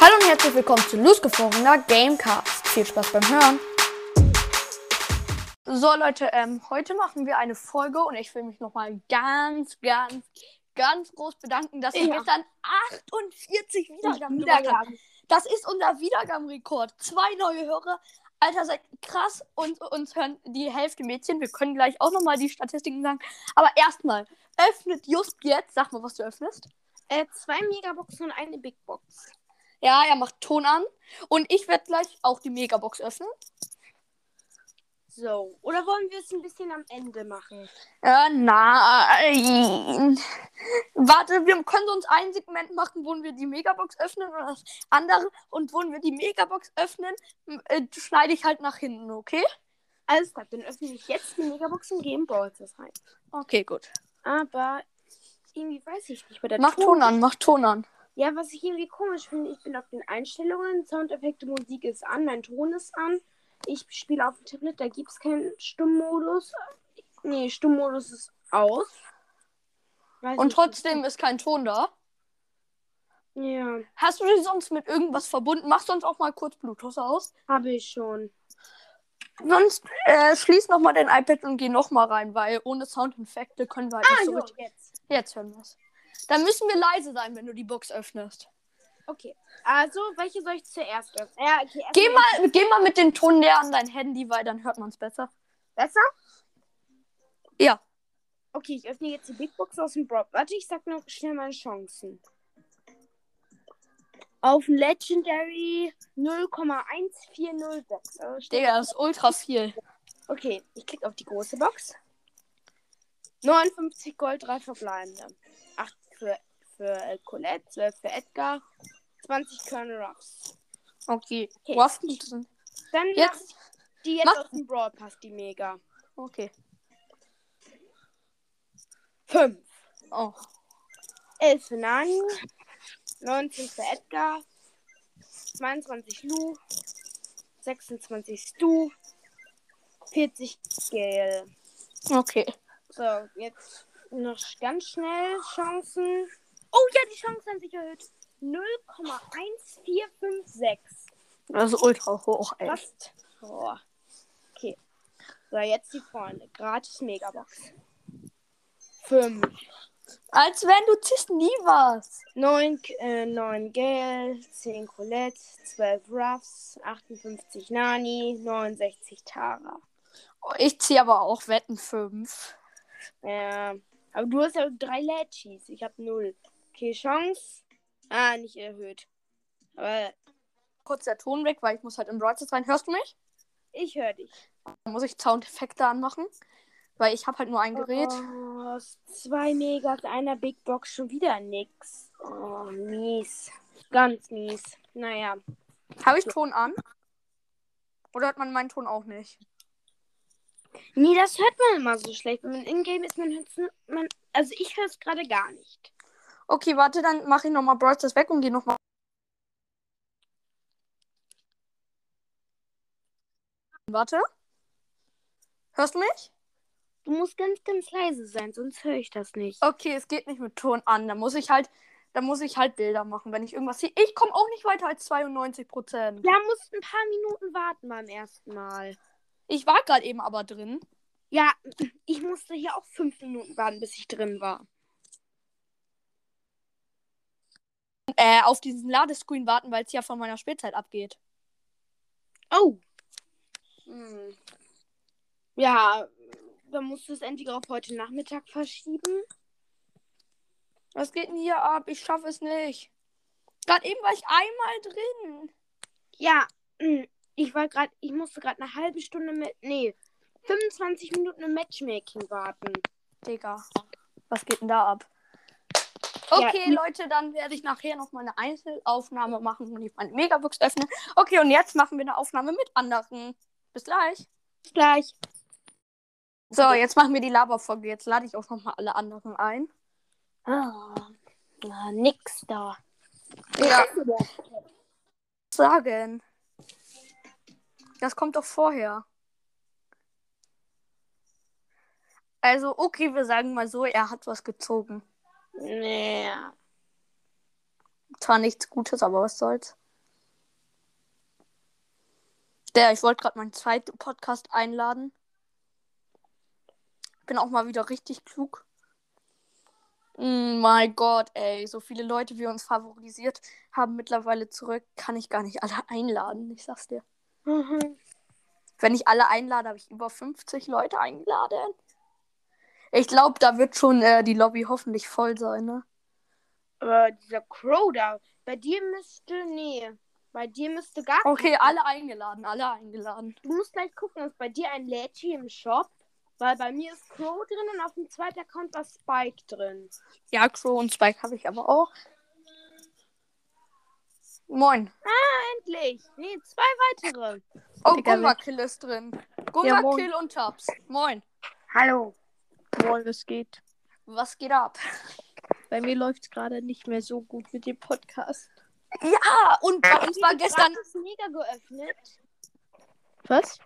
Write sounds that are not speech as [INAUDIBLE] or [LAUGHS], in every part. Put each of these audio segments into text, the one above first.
Hallo und herzlich willkommen zu losgefrorener Gamecast. Viel Spaß beim Hören. So Leute, ähm, heute machen wir eine Folge und ich will mich nochmal ganz, ganz, ganz groß bedanken, dass wir Ja. gestern 48 Wiedergaben haben. Das ist unser Wiedergabenrekord. Zwei neue Hörer. Alter, seid krass und uns hören die Hälfte Mädchen. Wir können gleich auch nochmal die Statistiken sagen. Aber erstmal, öffnet just jetzt. Sag mal, was du öffnest. Äh, zwei Megaboxen und eine Big Box. Ja, er macht Ton an. Und ich werde gleich auch die Megabox öffnen. So. Oder wollen wir es ein bisschen am Ende machen? Äh, nein. Warte, wir können uns ein Segment machen, wo wir die Megabox öffnen oder das andere. Und wo wir die Megabox öffnen, äh, schneide ich halt nach hinten, okay? Alles klar, dann öffne ich jetzt die Megabox und gehe Brawl Stars rein. Okay, gut. Aber irgendwie weiß ich nicht. Bei der Mach Ton an, mach Ton an. Ja, was ich irgendwie komisch finde, ich bin auf den Einstellungen, Soundeffekte, Musik ist an, mein Ton ist an. Ich spiele auf dem Tablet, da gibt es keinen Stummmodus. Nee, Stummmodus ist aus. Weiß Und nicht. trotzdem ist kein Ton da. Ja, Hast du dich sonst mit irgendwas verbunden? Mach sonst auch mal kurz Bluetooth aus. habe ich schon. Sonst äh, schließ nochmal dein iPad und geh nochmal rein, weil ohne Soundeffekte können wir halt nicht so jo, richtig. jetzt. Jetzt hören wir es. Dann müssen wir leise sein, wenn du die Box öffnest. Okay. Also, welche soll ich zuerst öffnen? Ja, okay, erst Geh mal, geh mal mit dem Ton näher an dein Handy, weil dann hört man es besser. Besser? Ja. Okay, ich öffne jetzt die Big Box aus dem Brawl. Warte, ich sag noch schnell meine Chancen. Auf Legendary 0,1406. Also steht- Digga, das ist ultra viel. Okay, ich klicke auf die große Box. 59 Gold, 3 verbleibende. 8 für, für Colette, 12 für Edgar, 20 Colonel Ruffs. Okay. Okay. Waffen. Dann Jetzt- die jetzt mach- aus dem Brawl Pass, die Mega. Okay. 5. Oh. 11 für Nani, 19 für Edgar, 22 Lu, 26 Stu, 40 Gale. Okay. So, jetzt noch ganz schnell Chancen. Oh ja, die Chancen haben sich erhöht. 0,1456. Das ist ultra hoch, ey. Fast. Oh. Okay. So, jetzt die Freunde. Gratis Megabox. 5. Als wenn du ziehst nie was. 9, äh, 9 Gale, 10 Colette, 12 Ruffs, 58 Nani, 69 Tara. Oh, Ich ziehe aber auch Wetten 5. Ja, aber du hast ja drei Lätschis. Ich habe 0. Okay, Chance. Ah, nicht erhöht. Aber Kurz der Ton weg, weil ich muss halt im Stars rein. Hörst du mich? ich höre dich. Dann muss ich Soundeffekte anmachen. Weil ich habe halt nur ein Gerät. Oh, zwei Megas, einer Big Box, schon wieder nix. Oh, mies. Ganz mies. Naja. Habe ich Ton an? Oder hört man meinen Ton auch nicht? Nee, das hört man immer so schlecht. Wenn man in-game ist, man hört man. Also ich höre es gerade gar nicht. Okay, warte, dann mache ich nochmal Brawl Stars weg und gehe nochmal. Warte. Hörst du mich? Du musst ganz, ganz leise sein, sonst höre ich das nicht. Okay, es geht nicht mit Ton an. Da muss ich halt, da muss ich halt Bilder machen, wenn ich irgendwas sehe. Ich komme auch nicht weiter als 92 Prozent. Ja, musst ein paar Minuten warten beim ersten Mal. Ich war gerade eben aber drin. Ja, ich musste hier auch fünf Minuten warten, bis ich drin war. Äh, auf diesen Ladescreen warten, weil es ja von meiner Spielzeit abgeht. Oh. Hm. Ja, dann musst du es entweder auf heute Nachmittag verschieben. Was geht denn hier ab? Ich schaffe es nicht. Gerade eben war ich einmal drin. Ja, hm, ich war gerade, ich musste gerade eine halbe Stunde mit, nee, 25 Minuten im Matchmaking warten. Digga. Was geht denn da ab? Ja, Okay, die- Leute, dann werde ich nachher noch mal eine Einzelaufnahme machen und ich meine Megabox öffnen. Okay, und jetzt machen wir eine Aufnahme mit anderen. Bis gleich. Bis gleich. So, jetzt machen wir die Laberfolge. Jetzt lade ich auch noch mal alle anderen ein. Ah, na, nix da. Ja. Sagen. Das kommt doch vorher. Also, okay, wir sagen mal so, er hat was gezogen. Nee. Zwar nichts Gutes, aber was soll's. Der, ich wollte gerade meinen zweiten Podcast einladen. Bin auch mal wieder richtig klug. Mm, mein Gott, ey, so viele Leute, wie uns favorisiert haben mittlerweile zurück, kann ich gar nicht alle einladen. Ich sag's dir. Mhm. Wenn ich alle einlade, habe ich über 50 Leute eingeladen. Ich glaube, da wird schon äh, die Lobby hoffentlich voll sein, ne? Aber dieser Crow da, bei dir müsste, nee, bei dir müsste gar Okay, alle eingeladen, alle eingeladen. Du musst gleich gucken, ist bei dir ein Lädchen im Shop? Weil bei mir ist Crow drin und auf dem zweiten Account war Spike drin. Ja, Crow und Spike habe ich aber auch. Moin. Endlich! Nee, zwei weitere. Oh, Digga, Gumba Kill ist drin. Gumba Ja, und Tabs. Moin. Hallo. Moin, was geht? Was geht ab? Bei mir läuft es gerade nicht mehr so gut mit dem Podcast. Ja, und bei uns war gestern. Gratis Mega geöffnet. Was?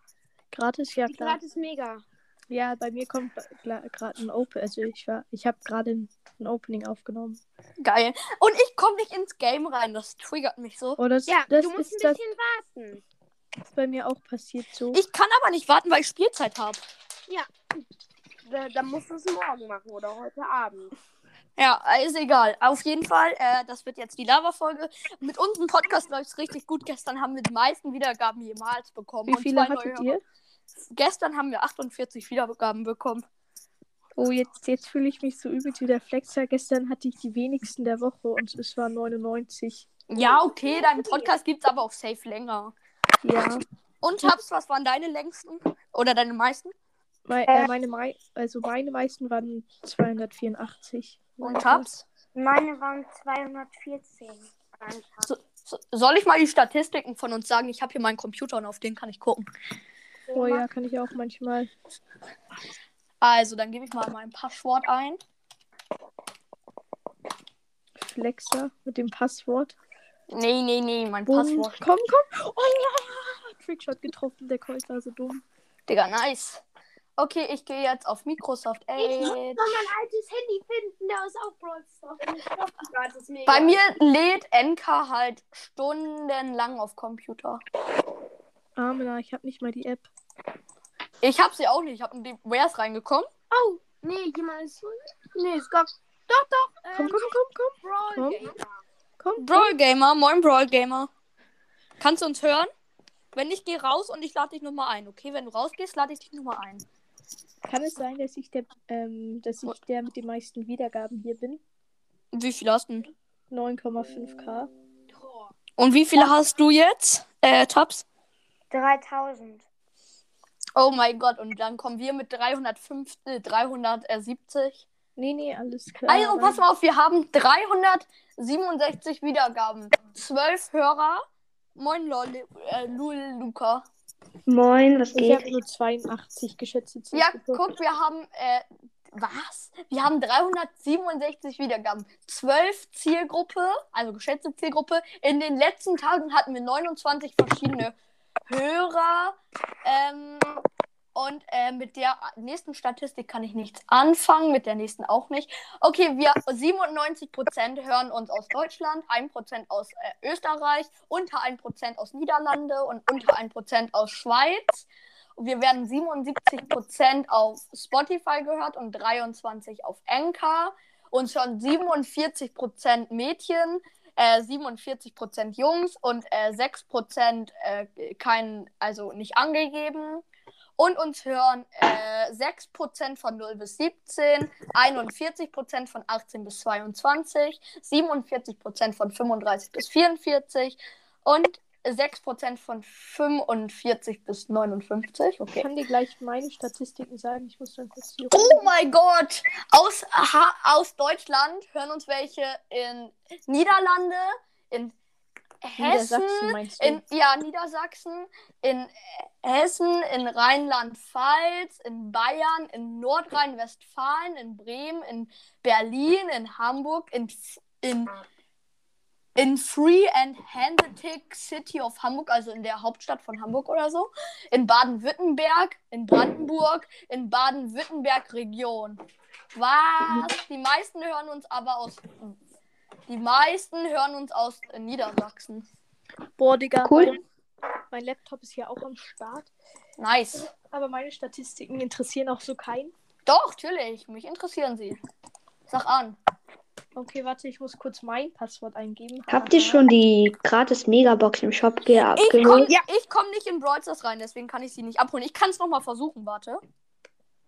Gratis, ja klar. Gratis Mega. Ja, bei mir kommt gerade ein Open. Also ich war, ich habe gerade ein, ein Opening aufgenommen. Geil. Und ich komme nicht ins Game rein. Das triggert mich so. Oh, das, Ja, das du musst ist ein das bisschen warten. ist bei mir auch passiert so. Ich kann aber nicht warten, weil ich Spielzeit habe. Da, dann musst du es morgen machen oder heute Abend. Ja, ist egal. Auf jeden Fall, äh, das wird jetzt die Lava-Folge. Mit unserem Podcast läuft es richtig gut. Gestern haben wir die meisten Wiedergaben jemals bekommen. Wie Und viele zwei hattet neue- ihr? Gestern haben wir 48 Wiedergaben bekommen. Oh, jetzt, jetzt fühle ich mich so übel wie der Flexer. Gestern hatte ich die wenigsten der Woche und es waren 99. Ja, okay, deinen Podcast gibt es aber auf Safe länger. Ja. Und Tabs, was waren deine längsten? Oder deine meisten? Mei- äh, meine, mei also meine meisten waren 284. Und Tabs? Meine waren 214. So, so, soll ich mal die Statistiken von uns sagen? Ich habe hier meinen Computer und auf den kann ich gucken. Oh ja, kann ich auch manchmal. Also, dann gebe ich mal mein Passwort ein. Flexer mit dem Passwort. Nee, nee, nee, mein Boom. Passwort. Komm, komm. Oh ja. Trickshot getroffen, der Colt war so dumm. Digga, nice. Okay, ich gehe jetzt auf Microsoft Ich Edge. muss noch mein altes Handy finden, da ist auch Brawl ich. Bei mir lädt NK halt stundenlang auf Computer. Amena, ich habe nicht mal die App. Ich habe sie auch nicht. Ich habe in die Wer ist reingekommen? Oh, nee, jemand ist. Nee, ist gar. Doch, doch. Ähm, Komm, komm, komm, komm. Brawl komm. Gamer. Komm. Brawl Gamer, moin Brawl Gamer. Kannst du uns hören? Wenn ich gehe raus und ich lade dich nochmal ein, okay? Wenn du rausgehst, lade ich dich nochmal ein. Kann es sein, dass ich der, ähm, dass ich der mit den meisten Wiedergaben hier bin? Wie viel hast du? denn? 9,5k. Und wie viele hast du jetzt? Äh, Tabs? 3000. Oh mein Gott, und dann kommen wir mit 305, äh, 370. Nee, nee, alles klar. Also, pass mal auf, wir haben 367 Wiedergaben. 12 Hörer. Moin, Lol, äh, Lul, Luca. Moin, was Ich habe nur 82 geschätzte Ja, Zielgruppe. guck, wir haben, äh, was? Wir haben 367 Wiedergaben. 12 Zielgruppe, also geschätzte Zielgruppe. In den letzten Tagen hatten wir 29 verschiedene Hörer. Ähm, und äh, mit der nächsten Statistik kann ich nichts anfangen, mit der nächsten auch nicht. Okay, wir 97% hören uns aus Deutschland, 1% aus äh, Österreich, unter 1% aus Niederlande und unter 1% aus Schweiz. Und wir werden 77% auf Spotify gehört und 23% auf Anchor. Uns hören 47% Mädchen, äh, 47% Jungs und äh, 6% äh, kein, also nicht angegeben. Und uns hören äh, 6% von 0 bis 17, 41% von 18 bis 22, 47% von 35 bis 44 und 6% von 45 bis 59. Ich Okay. kann dir gleich meine Statistiken sagen. Ich muss dann kurz hier Oh mein Gott! Aus, aha, aus Deutschland hören uns welche in Niederlande, in Hessen, Niedersachsen meinst du? in ja, Niedersachsen, in Hessen, in Rheinland-Pfalz, in Bayern, in Nordrhein-Westfalen, in Bremen, in Berlin, in Hamburg, in, in, in Free and Hanseatic City of Hamburg, also in der Hauptstadt von Hamburg oder so, in Baden-Württemberg, in Brandenburg, in Baden-Württemberg Region. Was? Die meisten hören uns aber aus. Die meisten hören uns aus Niedersachsen. Boah, Digga. Cool. Mein Laptop ist hier auch am Start. Nice. Aber meine Statistiken interessieren auch so keinen. Doch, natürlich. Mich interessieren sie. Sag an. Okay, warte, ich muss kurz mein Passwort eingeben. Habt ihr schon die gratis Megabox im Shop ge Ich komme abgeholt? Ja. komm nicht in Brawl Stars rein, deswegen kann ich sie nicht abholen. Ich kann es nochmal versuchen, warte.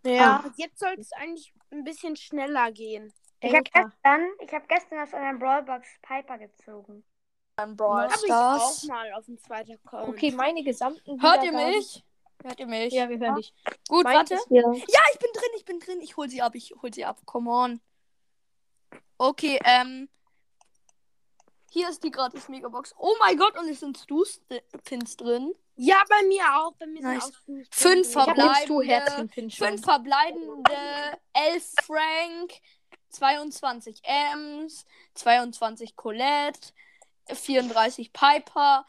Ja, jetzt soll es eigentlich ein bisschen schneller gehen. Ich habe gestern, ich hab gestern aus einer Brawlbox Piper gezogen. Beim Brawl Habe ich auch Stars. mal auf dem zweiten Account. Okay, meine gesamten. Hört ihr Wiedergaben- mich? Hört ihr mich? Ja, wir hören dich. Gut, Mein warte. ist- Ja. Ja, ich bin drin, ich bin drin. Ich hol sie ab, ich hol sie ab. Come on. Okay, ähm. Hier ist die gratis Megabox. Oh mein Gott, und es sind Stu-Pins drin. Ja, bei mir auch. Bei mir Nice. sind auch fünf verbleibende-? Fünf verbleibende, 11 Frank, 22 Ems, 22 Colette, 34 Piper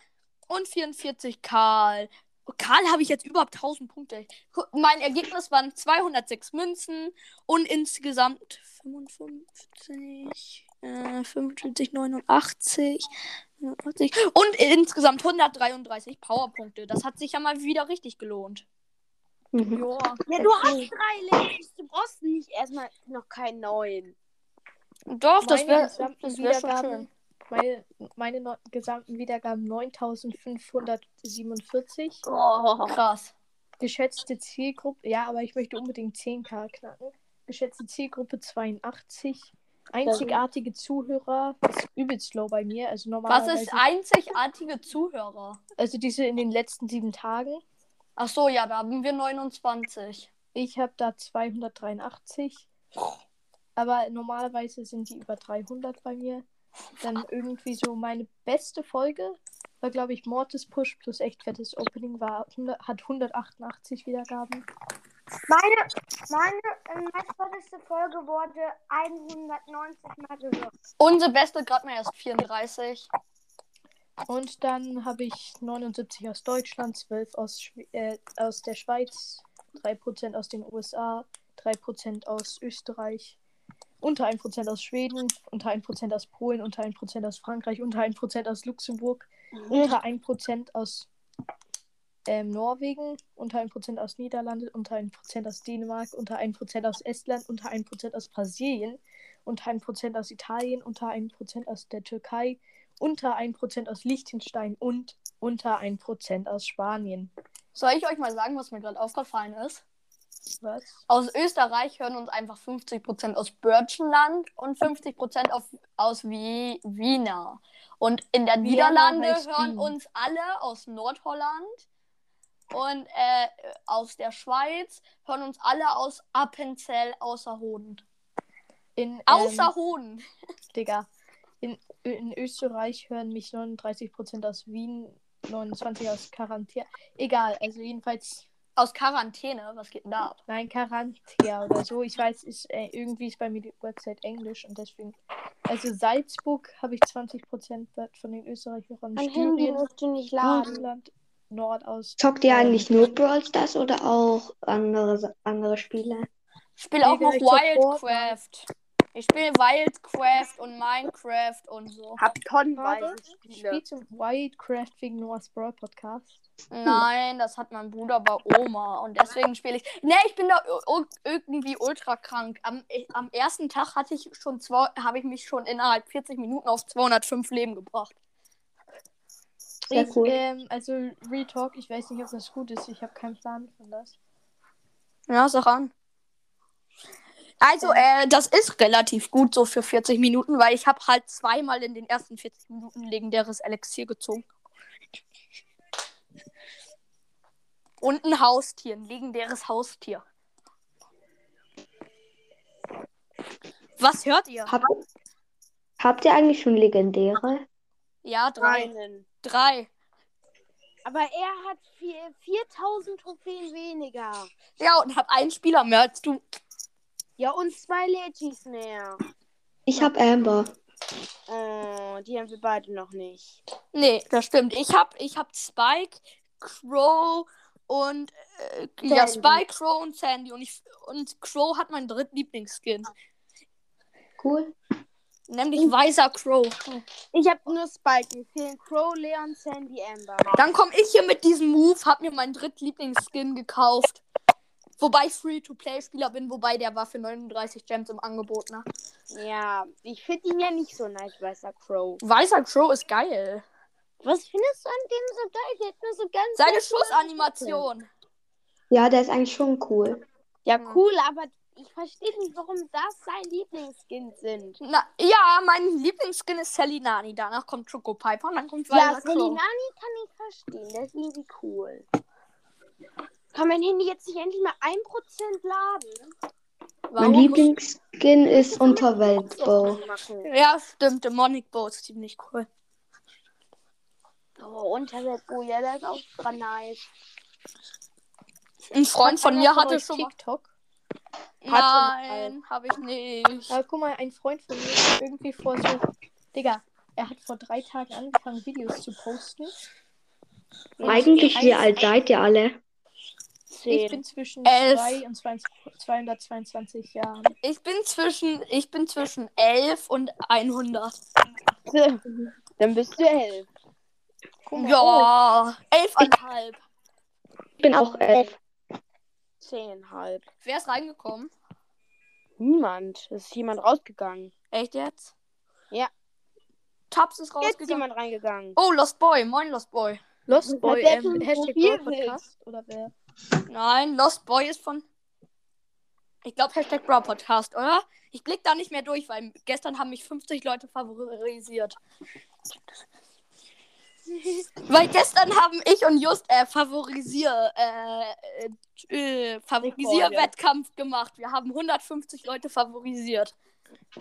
und 44 Karl. Karl habe ich jetzt überhaupt 1000 Punkte. Mein Ergebnis waren 206 Münzen und insgesamt 55, äh, 45, 89, 89 und insgesamt 133 Powerpunkte. Das hat sich ja mal wieder richtig gelohnt. Mhm. Joa. Ja, du hast drei Legends. Du brauchst nicht erstmal noch keinen neuen. Doch, das Meine wäre das wär schon schön. Meine, meine no gesamten Wiedergaben 9547. Oh, krass. Geschätzte Zielgruppe, ja, aber ich möchte unbedingt 10k knacken. Geschätzte Zielgruppe 82. Einzigartige Zuhörer ist übelst low bei mir. Also Was normalerweise. ist einzigartige Zuhörer? Also diese in den letzten sieben Tagen. Ach so, ja, da haben wir 29. Ich habe da 283. Aber normalerweise sind die über 300 bei mir. Dann irgendwie so meine beste Folge war, glaube ich, Mortis Push plus echt fettes Opening war 100, hat 188 Wiedergaben. Meine, meine äh, meistverdichte Folge wurde 190 Mal gehört. Unsere beste gerade mal erst 34. Und dann habe ich 79 aus Deutschland, 12 aus, Schwe äh, aus der Schweiz, 3% aus den USA, 3% aus Österreich, unter 1% aus Schweden, unter 1% aus Polen, unter 1% aus Frankreich, unter 1% aus Luxemburg, unter 1% aus ähm, Norwegen, unter 1% aus Niederlande, unter 1% aus Dänemark, unter 1% aus Estland, unter 1% aus Brasilien, unter 1% aus Italien, unter 1% aus der Türkei, unter 1% aus Liechtenstein und unter 1% aus Spanien. Soll ich euch mal sagen, was mir gerade aufgefallen ist? Was? Aus Österreich hören uns einfach 50% aus Birchenland und 50% auf, aus Wie Wiener. Und in der Vienna Niederlande hören uns alle aus Nordholland. Und äh, aus der Schweiz hören uns alle aus Appenzell außer Hoden. In, Außer ähm, Hoden. Digga. In, in Österreich hören mich 39% aus Wien, 29 aus Quarantäne. Egal, also jedenfalls, Aus Quarantäne. Was geht denn da ab? nein, Quarantäne oder so. Ich weiß, ist, äh, irgendwie ist bei mir die Website Englisch und deswegen. Also Salzburg habe ich 20% von den Österreichern. Mein Handy Syrien, möchte nicht laden. Burgenland, Nordaus. Zockt ihr eigentlich nur Brawl Stars oder auch andere, andere Spiele? Ich spiele auch noch ich Wildcraft. Ich spiele Wildcraft und Minecraft und so. Hab tonnenweise Spiele. Spielst du Wildcraft wegen Noah's Brawl Podcast? Nein, das hat mein Bruder bei Oma und deswegen spiele ich. Ne, ich bin da irgendwie ultra krank. Am, am ersten Tag hatte ich schon zwei, habe ich mich schon innerhalb 40 Minuten auf 205 Leben gebracht. Sehr ich, cool. ähm, also Retalk, ich weiß nicht, ob das gut ist. Ich habe keinen Plan von das. Ja, sag an. Also, äh, das ist relativ gut so für 40 Minuten, weil ich habe halt zweimal in den ersten 40 Minuten legendäres Elixier gezogen. Und ein Haustier, ein legendäres Haustier. Was hört ihr? Habt, habt ihr eigentlich schon legendäre? Ja, drei. Einen. Drei. Aber er hat vier- 4000 Trophäen weniger. Ja, und hab einen Spieler mehr als du. Ja, und zwei Legis mehr. Ich hab Amber. Oh, die haben wir beide noch nicht. Nee, das stimmt. Ich hab, ich hab Spike, Crow und äh, ja. Spike, Crow und Sandy. Und, ich, und Crow hat meinen dritten Lieblingsskin. Cool. Nämlich weißer Crow. Ich habe nur Spike. Mir fehlen Crow, Leon, Sandy, Amber. Dann komme ich hier mit diesem Move, hab mir meinen drittlieblingsskin gekauft. Wobei ich Free-to-Play-Spieler bin, wobei der war für 39 Gems im Angebot, ne? Ja, ich finde ihn ja nicht so nice, weißer Crow. Weißer Crow ist geil. Was findest du an dem so geil? Der hat nur so ganz. Seine Schussanimation. Ja, der ist eigentlich schon cool. Ja, cool, aber ich verstehe nicht, warum das sein Lieblingskind sind. Na, ja, mein Lieblingsskin ist Selinani. Danach kommt Choco Piper und dann kommt Ja. Selinani kann ich verstehen. Der ist irgendwie cool. Kann mein Handy jetzt nicht endlich mal 1% laden? Mein Lieblingsskin ist Unterweltbau. Ja, stimmt. Demonic Bow ist ziemlich cool. Oh, Unterweltbo, ja, der ist auch dran nice. Ein Freund von mir hatte schon. TikTok. Nein, habe ich nicht. Aber guck mal, ein Freund von mir hat irgendwie vor so. Digga, er hat vor drei Tagen angefangen, Videos zu posten. Eigentlich, wie alt seid ihr alle? Ich bin zwischen Elf. 2 und 20 222 Jahren. Ich bin zwischen, ich bin zwischen 11 und 100. [LAUGHS] Dann bist du elf. Guck mal, Ja, 11,5. Ich bin auch elf. Zehnhalb. Wer ist reingekommen? Niemand. Es ist jemand rausgegangen. Echt jetzt? Ja. Taps ist Jetzt ist rausgegangen. jemand reingegangen. Oh, Lost Boy. Moin, Lost Boy. Lost Boy, der ähm, Hashtag Brawl Podcast oder wer? Nein, Lost Boy ist von. Ich glaube, Hashtag Brawl Podcast, oder? Ich blick da nicht mehr durch, weil gestern haben mich 50 Leute favorisiert. Weil gestern haben ich und Just äh, Favorisier, äh, äh, äh, Favorisier-Wettkampf gemacht. Wir haben 150 Leute favorisiert.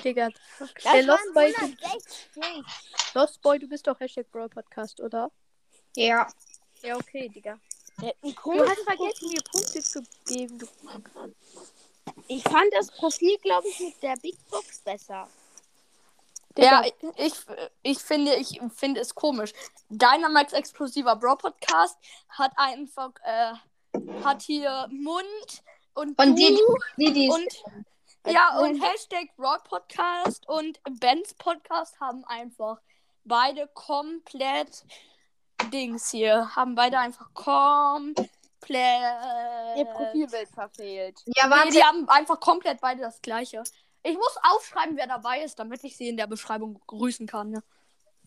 Digga. Das Der Lost Boy, du, 160. Lost Boy, du bist doch Hashtag Brawl Podcast, oder? Ja. Ja, okay, Digga. Du hast vergessen, mir Punkte zu geben. Du Ich fand das Profil, glaube ich, mit der Big Box besser. Ja, ich, ich finde, ich finde es komisch. Dynamax explosiver Bro Podcast hat einfach, äh, hat hier Mund und Und du die, die, die und ja und Hashtag Bro Podcast und Ben's Podcast haben einfach beide komplett Dings hier, haben beide einfach komplett. Ihr Profilbild verfehlt. Ja, Nee, die haben einfach komplett beide das gleiche. Ich muss aufschreiben, wer dabei ist, damit ich sie in der Beschreibung grüßen kann. Ne?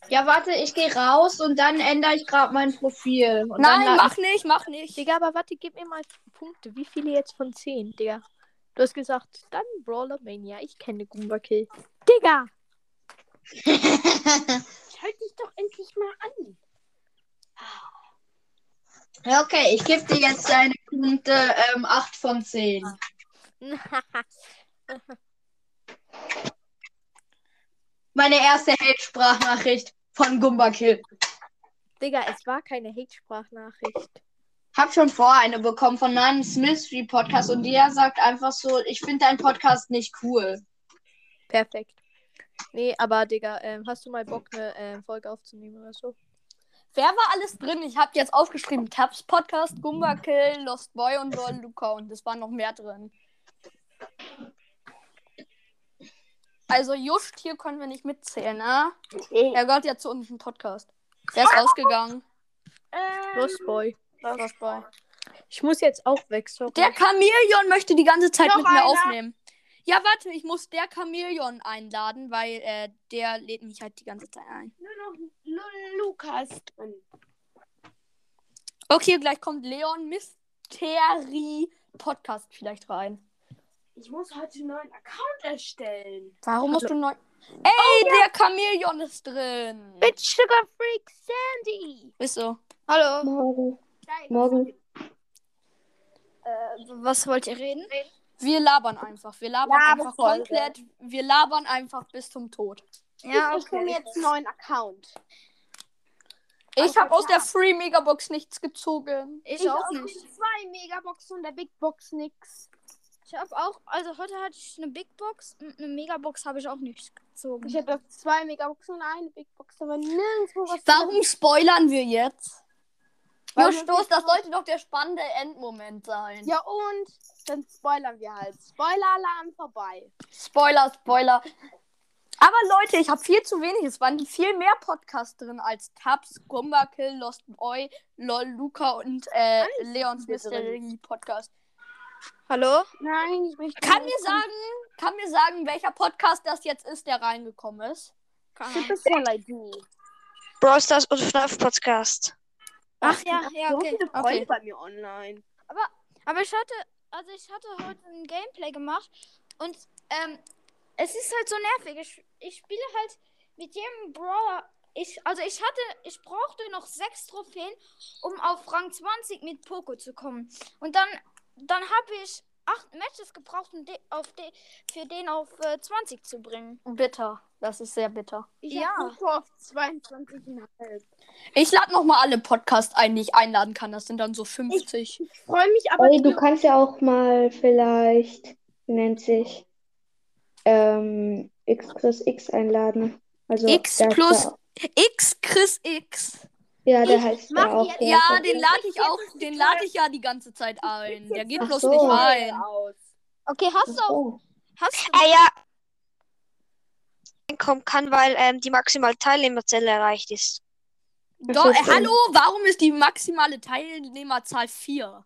Ja, warte, ich gehe raus und dann ändere ich gerade mein Profil. Und Nein, dann mach nicht, mach nicht. Digga, aber warte, gib mir mal Punkte. Wie viele jetzt von 10, Digga? Du hast gesagt, dann Brawler Mania. Ich kenne Goomba Kill. Digga! [LAUGHS] Halt dich doch endlich mal an. Ja, okay, ich gebe dir jetzt deine Punkte ähm, 8 von 10. [LAUGHS] [LAUGHS] Meine erste Hate-Sprachnachricht von Gumba Kill. Digga, es war keine Hate-Sprachnachricht. Hab schon vorher eine bekommen von Nan's Mystery Podcast und der sagt einfach so, ich finde deinen Podcast nicht cool. Perfekt. Nee, aber Digga, ähm, hast du mal Bock, eine ähm, Folge aufzunehmen oder so? Wer war alles drin? Ich habe jetzt aufgeschrieben: Tabs Podcast, Gumba Kill, Lost Boy und Lol Luca. Und es waren noch mehr drin. Also, Just hier können wir nicht mitzählen, ne? Er gehört ja zu unserem Podcast. Wer ist rausgegangen? Ähm, Lost Boy. Lost Boy. Ich muss jetzt auch weg, sorry. Der Chamäleon möchte die ganze Zeit Noch mit mir einer. aufnehmen. Ja, warte, ich muss der Chamäleon einladen, weil äh, der lädt mich halt die ganze Zeit ein. nur noch Lu- Lukas drin. Okay, gleich kommt Leon Mystery Podcast vielleicht rein. Ich muss heute einen neuen Account erstellen. Warum musst du neu. Ey, der Chamäleon ist drin. Mit Sugar Freak Sandy. Ist so. Hallo. Morgen. Morgen. Äh, was wollt ihr reden? Wir labern einfach. Wir labern Ja, einfach voll, komplett. Wir labern einfach bis zum Tod. Ja, Ich mir jetzt einen neuen Account. Ich habe aus der Free Megabox nichts gezogen. Ich, auch habe nicht. zwei Megaboxen und der Big Box nix. Ich habe auch, also heute hatte ich eine Big Box und eine Megabox habe ich auch nicht gezogen. Ich habe zwei Megaboxen und eine Big Box, aber nirgendwo was. Warum spoilern wir jetzt? Weil wir Stoß, das sollte doch der spannende Endmoment sein. Ja und? Dann spoilern wir halt. Spoiler-Alarm vorbei. Spoiler, Spoiler. Aber Leute, ich habe viel zu wenig. Es waren viel mehr Podcasts drin als Tabs, Gumbakill, Lost Boy, LOL, Luca und äh, Leons drin. Mystery Podcast. Hallo? Nein, ich möchte. Kann mir sagen, kann mir sagen, welcher Podcast das jetzt ist, der reingekommen ist? Brawl Stars und FNAF Podcast. Ach ja, ja, so okay. viele Freunde Okay. bei mir online. Aber ich hatte, also ich hatte heute ein Gameplay gemacht und ähm, es ist halt so nervig. Ich, ich spiele halt mit jedem Brawler. Ich, also ich hatte, ich brauchte noch sechs Trophäen, um auf Rang 20 mit Poco zu kommen. Und dann, dann habe ich acht Matches gebraucht, um de, auf de, für den auf äh, 20 zu bringen. Bitter. Das ist sehr bitter. Ich Ja. auf 22,5. Ich lade noch mal alle Podcasts ein, die ich einladen kann. Das sind dann so 50. Ich freue mich aber. Ey, du kannst ja auch mal vielleicht, wie nennt sich, ähm, X Chris X einladen. Also X plus- X Chris X. Ja, der Ich heißt mach ja auch. jetzt- Ja, ist den lade ich auch, den lade ich ja die ganze Zeit ein. Der geht Ach bloß so. nicht rein. Okay, hast du auch, hast du, Äh, ja. Kommen kann, weil ähm, die maximale Teilnehmerzahl erreicht ist. Doch, äh, hallo, warum ist die maximale Teilnehmerzahl 4?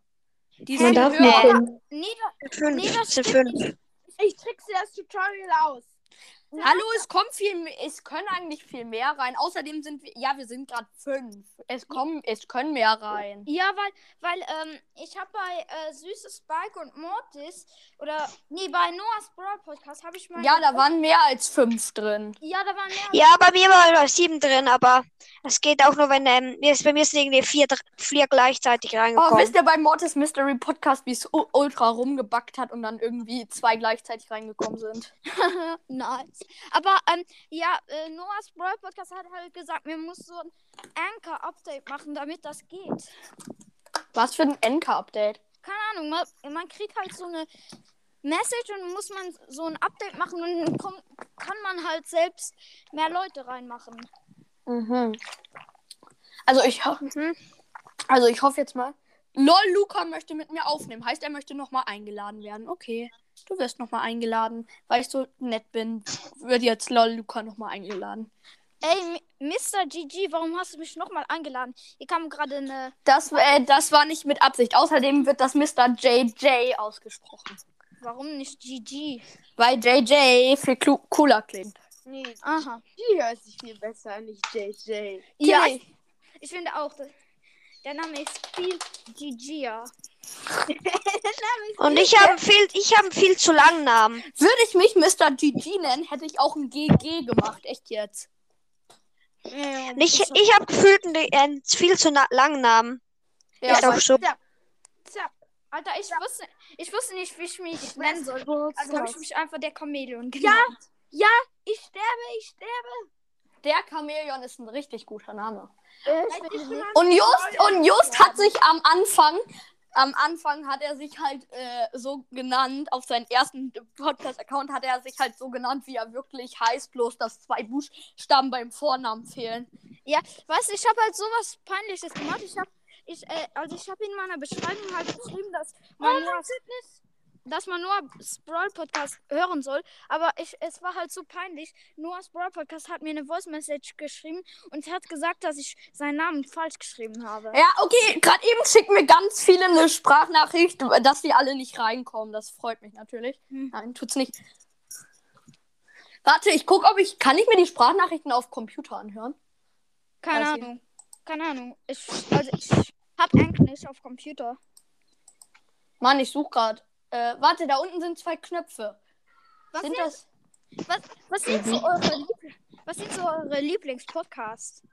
Die Man sind darf höher. nicht. Nee, stimmt fünf. Ich trickse das Tutorial aus. Hallo, es kommt viel, mehr- es können eigentlich viel mehr rein. Außerdem sind wir, ja, wir sind gerade fünf. Es kommen, es können mehr rein. Ja, weil, weil ähm, ich habe bei äh, Süßes Spike und Mortis oder nee, bei Noahs Brawl Podcast habe ich mal Ja, da waren mehr als fünf drin. Ja, da waren mehr. Ja, bei mir war nur sieben drin, aber es geht auch nur, wenn ähm, mir ist- bei mir sind irgendwie vier, vier gleichzeitig Oh, reingekommen. wisst ihr beim Mortis Mystery Podcast, wie es ultra rumgebackt hat und dann irgendwie zwei gleichzeitig reingekommen sind? [LAUGHS] nice. Aber ähm, ja, äh, Noahs Brawl Podcast hat halt gesagt, mir muss so ein Anchor Update machen, damit das geht. Was für ein Enka-Update? Keine Ahnung, man, man kriegt halt so eine Message und muss man so ein Update machen und dann kommt, kann man halt selbst mehr Leute reinmachen. Mhm. Also ich, ho Mhm. also ich hoffe jetzt mal. LOL Luca möchte mit mir aufnehmen. Heißt, er möchte nochmal eingeladen werden. Okay. Du wirst nochmal eingeladen. Weil ich so nett bin, wird jetzt LOL Luca nochmal eingeladen. Ey, Mr. GG, warum hast du mich nochmal eingeladen? Hier kam gerade eine. Das, äh, das war nicht mit Absicht. Außerdem wird das Mr. JJ ausgesprochen. Warum nicht GG? Weil JJ viel cooler klingt. Nee, Aha. die hört sich viel besser an, nicht JJ. Ja, ich, ich finde auch, der Name ist viel GG. [LAUGHS] Und ich habe viel, ich habe einen viel zu langen Namen. Würde ich mich Mr. GG nennen, hätte ich auch ein GG gemacht. Echt jetzt. Ähm, Ich, ich habe gefühlt einen, einen viel zu langen Namen. Ja, ist auch so. Zap. Alter, ich wusste, ich wusste nicht, wie ich mich nennen soll. Also habe ich mich einfach der Chamäleon Ja. genannt. Ich sterbe, ich sterbe. der Chamäleon ist ein richtig guter Name. Und Just, und Just hat sich am Anfang, am Anfang hat er sich halt äh, so genannt, auf seinen ersten Podcast-Account hat er sich halt so genannt, wie er wirklich heißt, bloß dass zwei Buchstaben beim Vornamen fehlen. Weißt du, ich habe halt sowas Peinliches gemacht. Ich habe, ich, äh, also ich habe in meiner Beschreibung halt geschrieben, dass man nur, dass man nur Brawl Podcast hören soll. Aber ich, es war halt so peinlich. Noahs Brawl Podcast hat mir eine Voice Message geschrieben und hat gesagt, dass ich seinen Namen falsch geschrieben habe. Ja, okay, gerade eben schicken mir ganz viele eine Sprachnachricht, dass die alle nicht reinkommen. Das freut mich natürlich. Hm. Nein, tut's nicht. Warte, ich gucke, ob ich. Kann ich mir die Sprachnachrichten auf Computer anhören? Keine Weiß ich. Ahnung. Keine Ahnung. Ich, also ich habe Englisch auf Computer. Mann, ich suche gerade. Äh, warte, da unten sind zwei Knöpfe. Was sind sind, das? was, was sind so eure, Liebl was sind so eure Lieblingspodcasts?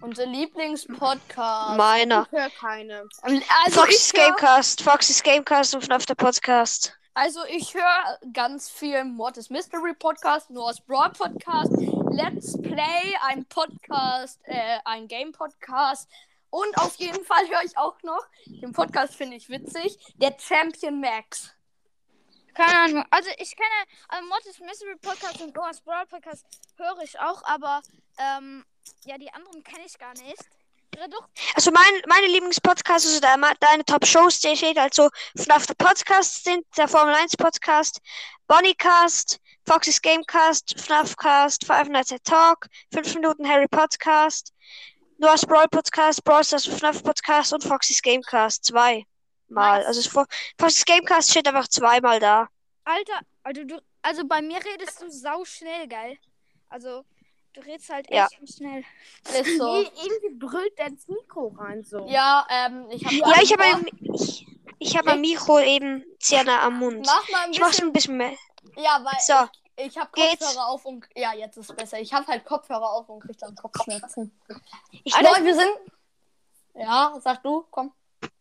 Unsere Lieblingspodcast. Meiner. Ich höre keine. Also Foxys hör, Gamecast, Foxys Gamecast und FNAF der Podcast. also ich höre ganz viel Mortis Mystery Podcast, Noah's Broad Podcast, Let's Play, ein Podcast, äh, ein Game Podcast. Und auf jeden Fall höre ich auch noch, den Podcast finde ich witzig, der Champion Max. Keine Ahnung. Also ich kenne also Mortis Mystery Podcast und Noah's Brawl Podcast höre ich auch, aber ähm, ja, die anderen kenne ich gar nicht. Also mein, meine Lieblingspodcasts, also de, deine Top-Shows, die steht also FNAF der Podcast sind, der Formel 1 Podcast, Bonnycast, Foxys Gamecast, FNAFcast, Five Nights at Talk, 5 Minuten Harry Podcast, Noah's Brawl Podcast, Brawl Stars FNAF Podcast und Foxys Gamecast. Zwei. Mal. Nice. Also es vor- Foxys Gamecast steht einfach zweimal da. Alter, also, du, also bei mir redest du sau schnell, geil. Also, du redest halt Ja. echt schnell. Ist so. Irgendwie brüllt der ins Mikro rein so. Ja, ähm, ich habe. Ja, ich habe ich, ich hab mein Mikro eben sehr nah am Mund. Mach mal ein Ich mach's bisschen. ein bisschen mehr. Ja, weil So. ich, ich habe Geht's? Kopfhörer auf und. Ja, jetzt ist besser. Ich habe halt Kopfhörer auf und krieg dann Kopfschmerzen. Ich Alter, wir sind. Ja, sag du, komm.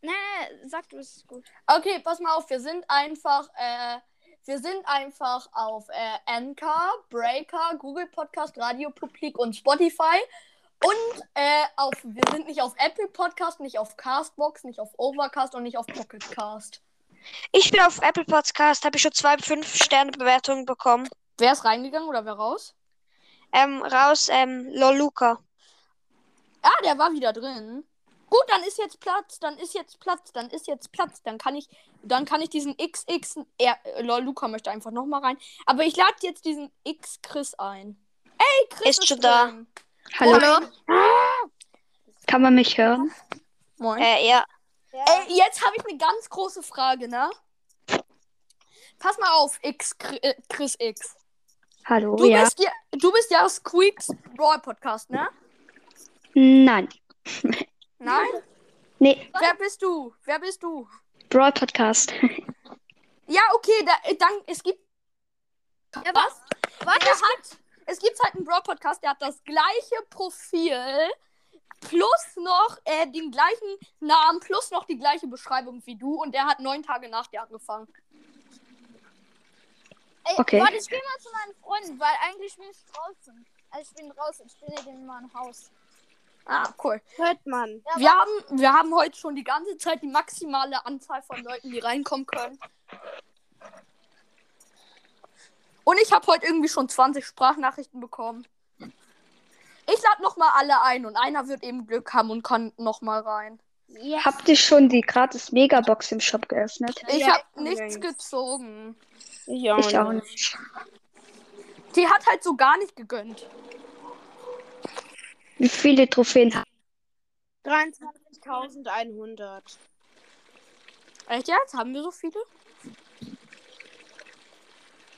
Nee, nee, sag du, es ist gut. Okay, pass mal auf, wir sind einfach, äh, wir sind einfach auf äh, Anchor, Breaker, Google Podcast, Radio Publik und Spotify. Und äh, auf, wir sind nicht auf Apple Podcast, nicht auf Castbox, nicht auf Overcast und nicht auf Pocket Cast. Ich bin auf Apple Podcast, habe ich schon zwei 5-Sterne-Bewertungen bekommen. Wer ist reingegangen oder wer raus? Ähm, raus, ähm, Loluca. Ah, der war wieder drin. Gut, dann ist jetzt Platz, dann ist jetzt Platz, dann ist jetzt Platz. Dann kann ich, dann kann ich diesen XX, er, äh, lol, Luca möchte einfach nochmal rein. Aber ich lade jetzt diesen X Chris ein. Ey, Chris Ist schon da. drin. Hallo, kann man mich hören? Moin. Äh, ja. Ey, jetzt habe ich eine ganz große Frage, ne? Pass mal auf, X äh, Chris X. Hallo, Du ja. bist ja, du bist ja Squeaks Brawl Podcast, ne? Nein. Nein? Nee, Wer bist du? Wer bist du? Brawl Podcast. [LAUGHS] Ja, okay, da, äh, dann, es gibt. Ja, was? Warte, Der hat, es gibt halt einen Brawl-Podcast, der hat das gleiche Profil, plus noch äh, den gleichen Namen, plus noch die gleiche Beschreibung wie du und der hat neun Tage nach dir angefangen. ey, Okay. warte, ich geh mal zu meinen Freunden, weil eigentlich bin ich draußen. Also ich bin draußen, ich bin in meinem Haus. Ah, cool. Hört man. Ja, Wir haben, wir haben heute schon die ganze Zeit die maximale Anzahl von Leuten, die reinkommen können. Und ich habe heute irgendwie schon 20 Sprachnachrichten bekommen. Ich lade nochmal alle ein und einer wird eben Glück haben und kann nochmal rein. Ja. Habt ihr schon die gratis Megabox im Shop geöffnet? Ich Ja, habe ich nichts nicht. gezogen. Ich auch, Ich auch nicht. nicht. Die hat halt so gar nicht gegönnt. Wie viele Trophäen habt 23.100. Echt jetzt? Haben wir so viele?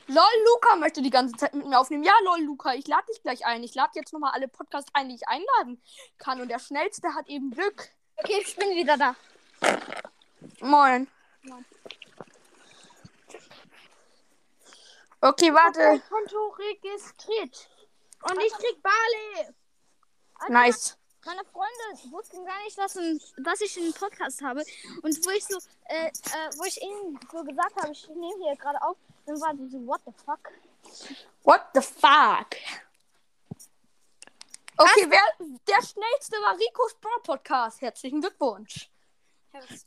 Lol, Luca möchte die ganze Zeit mit mir aufnehmen. Ja, lol, Luca, ich lade dich gleich ein. Ich lade jetzt nochmal alle Podcasts ein, die ich einladen kann. Und der Schnellste hat eben Glück. Okay, ich bin wieder da. Moin. Okay, warte. Konto registriert. Und ich krieg Barley. Nice. Meine Freunde wussten gar nicht, dass, ein, dass ich einen Podcast habe. Und wo ich so, äh, äh, wo ich ihnen so gesagt habe, ich nehme hier gerade auf, dann waren die so, what the fuck? What the fuck? Okay, wer, der schnellste war Ricos Brawl Podcast. Herzlichen Glückwunsch. Was?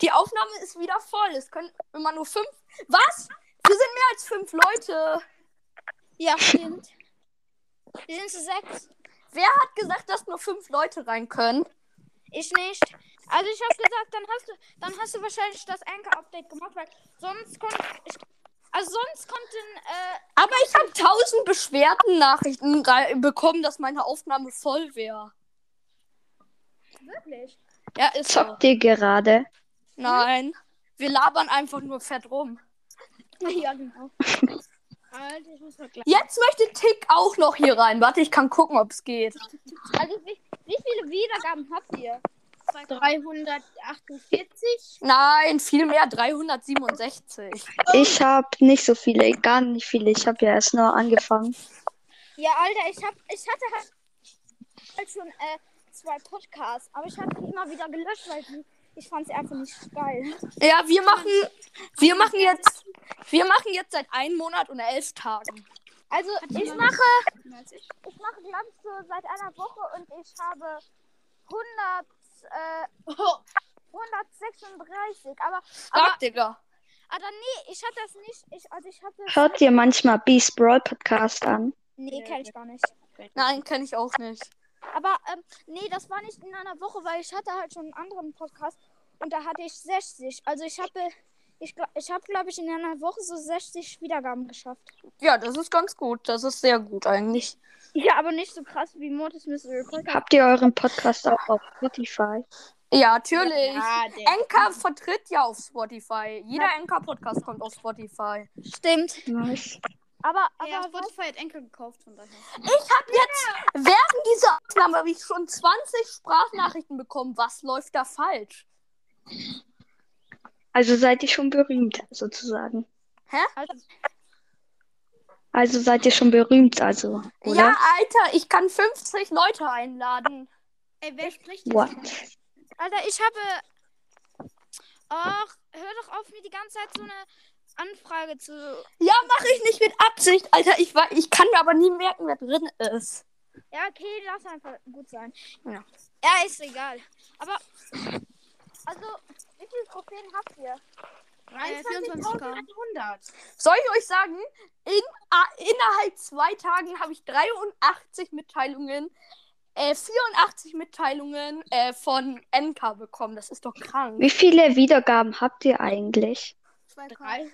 Die Aufnahme ist wieder voll. Es können immer nur fünf. Was? Wir sind mehr als fünf Leute. Ja, stimmt. Wir sind zu sechs. Wer hat gesagt, dass nur fünf Leute rein können? Ich nicht. Also ich habe gesagt, dann hast du, dann hast du wahrscheinlich das Anchor-Update gemacht, weil sonst konnte ich, also sonst konnten, äh, Aber ich habe tausend Beschwerden-Nachrichten bekommen, dass meine Aufnahme voll wäre. wirklich. Ja, ist so. Zockt ihr gerade? Nein. Wir labern einfach nur fett rum. [LAUGHS] Ja, genau. [LAUGHS] Alter, ich muss mal gleich. Jetzt möchte Tick auch noch hier rein. Warte, ich kann gucken, ob es geht. Also wie, wie viele Wiedergaben habt ihr? 348. Nein, viel mehr. 367. Ich habe nicht so viele, gar nicht viele. Ich habe ja erst nur angefangen. Ja, Alter, ich hab, ich hatte halt, halt schon äh, zwei Podcasts, aber ich habe die immer wieder gelöscht, weil die, ich fand sie einfach nicht geil. Ja, wir machen, wir machen jetzt, wir machen jetzt seit einem Monat und elf Tagen. Also ich mache, ich mache glaube ich so seit einer Woche und ich habe 100, äh, 136, aber, aber, Sag, Digga. aber nee, ich hatte das nicht, ich, also ich hatte, Hört ihr manchmal Beast Brawl Podcast an? nee, kenn ich gar nicht. Nein, kenne ich auch nicht. Aber ähm, nee, das war nicht in einer Woche, weil ich hatte halt schon einen anderen Podcast und da hatte ich 60. Also ich habe ich, ich habe glaube ich in einer Woche so 60 Wiedergaben geschafft. Ja, das ist ganz gut. Das ist sehr gut eigentlich. Ja, aber nicht so krass wie Mortis Mystery Podcast. Habt ihr euren Podcast auch auf Spotify? Ja, natürlich. Ja, Anchor vertritt ja auf Spotify. Jeder Anchor-Podcast kommt auf Spotify. Stimmt. Nice. Aber, aber Ja, Spotify hat Enkel gekauft, von daher. Ich habe jetzt während dieser Aufnahme habe ich schon 20 Sprachnachrichten bekommen. Was läuft da falsch? Also seid ihr schon berühmt, sozusagen. also, Also seid ihr schon berühmt, also, oder? Ja, Alter, ich kann 50 Leute einladen. Ey, wer spricht jetzt? What? Alter, ich habe. Ach, hör doch auf, mir die ganze Zeit so eine Anfrage zu. Ja, mache ich nicht mit Absicht, Alter. Ich, wa- ich kann mir aber nie merken, wer drin ist. Ja, okay, lass einfach gut sein. Ja. Ja, ist egal. Aber. Also, wie viele Trophäen habt ihr? Äh, 24k. 100. Soll ich euch sagen, in, ah, innerhalb zwei Tagen habe ich 83 Mitteilungen, äh, 84 Mitteilungen äh, von NK bekommen. Das ist doch krank. Wie viele Wiedergaben habt ihr eigentlich? 300.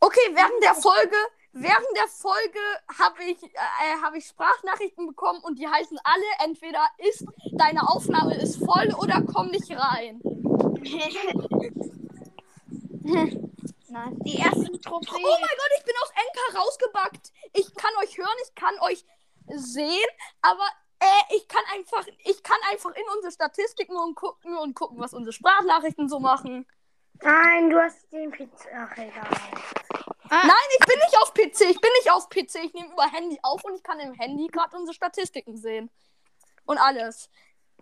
Okay, während der Folge, während der Folge habe ich, äh, habe ich Sprachnachrichten bekommen und die heißen alle entweder ist deine Aufnahme ist voll oder komm nicht rein. [LAUGHS] Nein. Die ersten Oh Trophäen. mein Gott, ich bin aus NK rausgebackt. Ich kann euch hören, ich kann euch sehen, aber äh, ich kann einfach, ich kann einfach in unsere Statistiken und gucken und gucken, was unsere Sprachnachrichten so machen. Nein, du hast den Pizza. Ach, egal. Nein, ich bin nicht auf PC, ich bin nicht auf PC, ich nehme über Handy auf und ich kann im Handy gerade unsere Statistiken sehen. Und alles.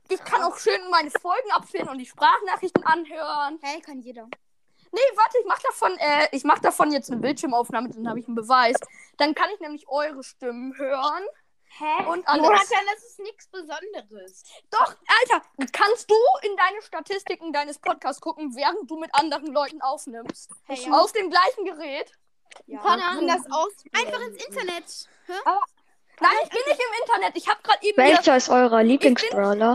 Ich kann auch schön meine Folgen abspielen und die Sprachnachrichten anhören. Hey, kann jeder. Nee, warte, ich mach davon, äh, ich mach davon jetzt eine Bildschirmaufnahme, dann habe ich einen Beweis. Dann kann ich nämlich eure Stimmen hören. Hä? Und alles. Jonathan, das ist nichts Besonderes. Doch, Alter, kannst du in deine Statistiken deines Podcasts gucken, während du mit anderen Leuten aufnimmst? Hey, ja. Auf dem gleichen Gerät? Ja, Ahnung. das aus. Einfach ins Internet. Nein, ich bin nicht im Internet. Ich habe gerade eben. Welcher ist eurer Lieblingsbrawler?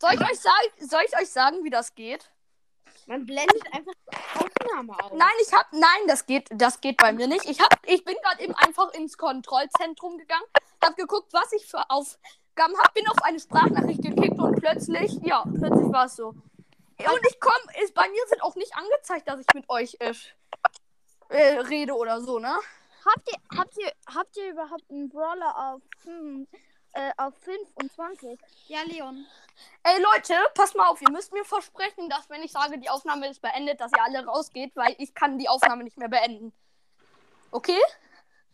Soll ich euch sagen, soll ich euch sagen, wie das geht? Man blendet einfach die Aufnahme auf. Nein, ich hab, nein, das geht, das geht bei mir nicht. Ich hab, ich bin gerade eben einfach ins Kontrollzentrum gegangen, hab geguckt, was ich für Aufgaben hab, bin auf eine Sprachnachricht geklickt und plötzlich, ja, plötzlich war es so. Und ich komme, ist bei mir sind auch nicht angezeigt, dass ich mit euch äh, äh, rede oder so, ne? Habt ihr, habt ihr, habt ihr überhaupt einen Brawler auf, fünf, äh, auf 25? Ja, Leon. Ey Leute, passt mal auf, ihr müsst mir versprechen, dass wenn ich sage, die Aufnahme ist beendet, dass ihr alle rausgeht, weil ich kann die Aufnahme nicht mehr beenden. Okay?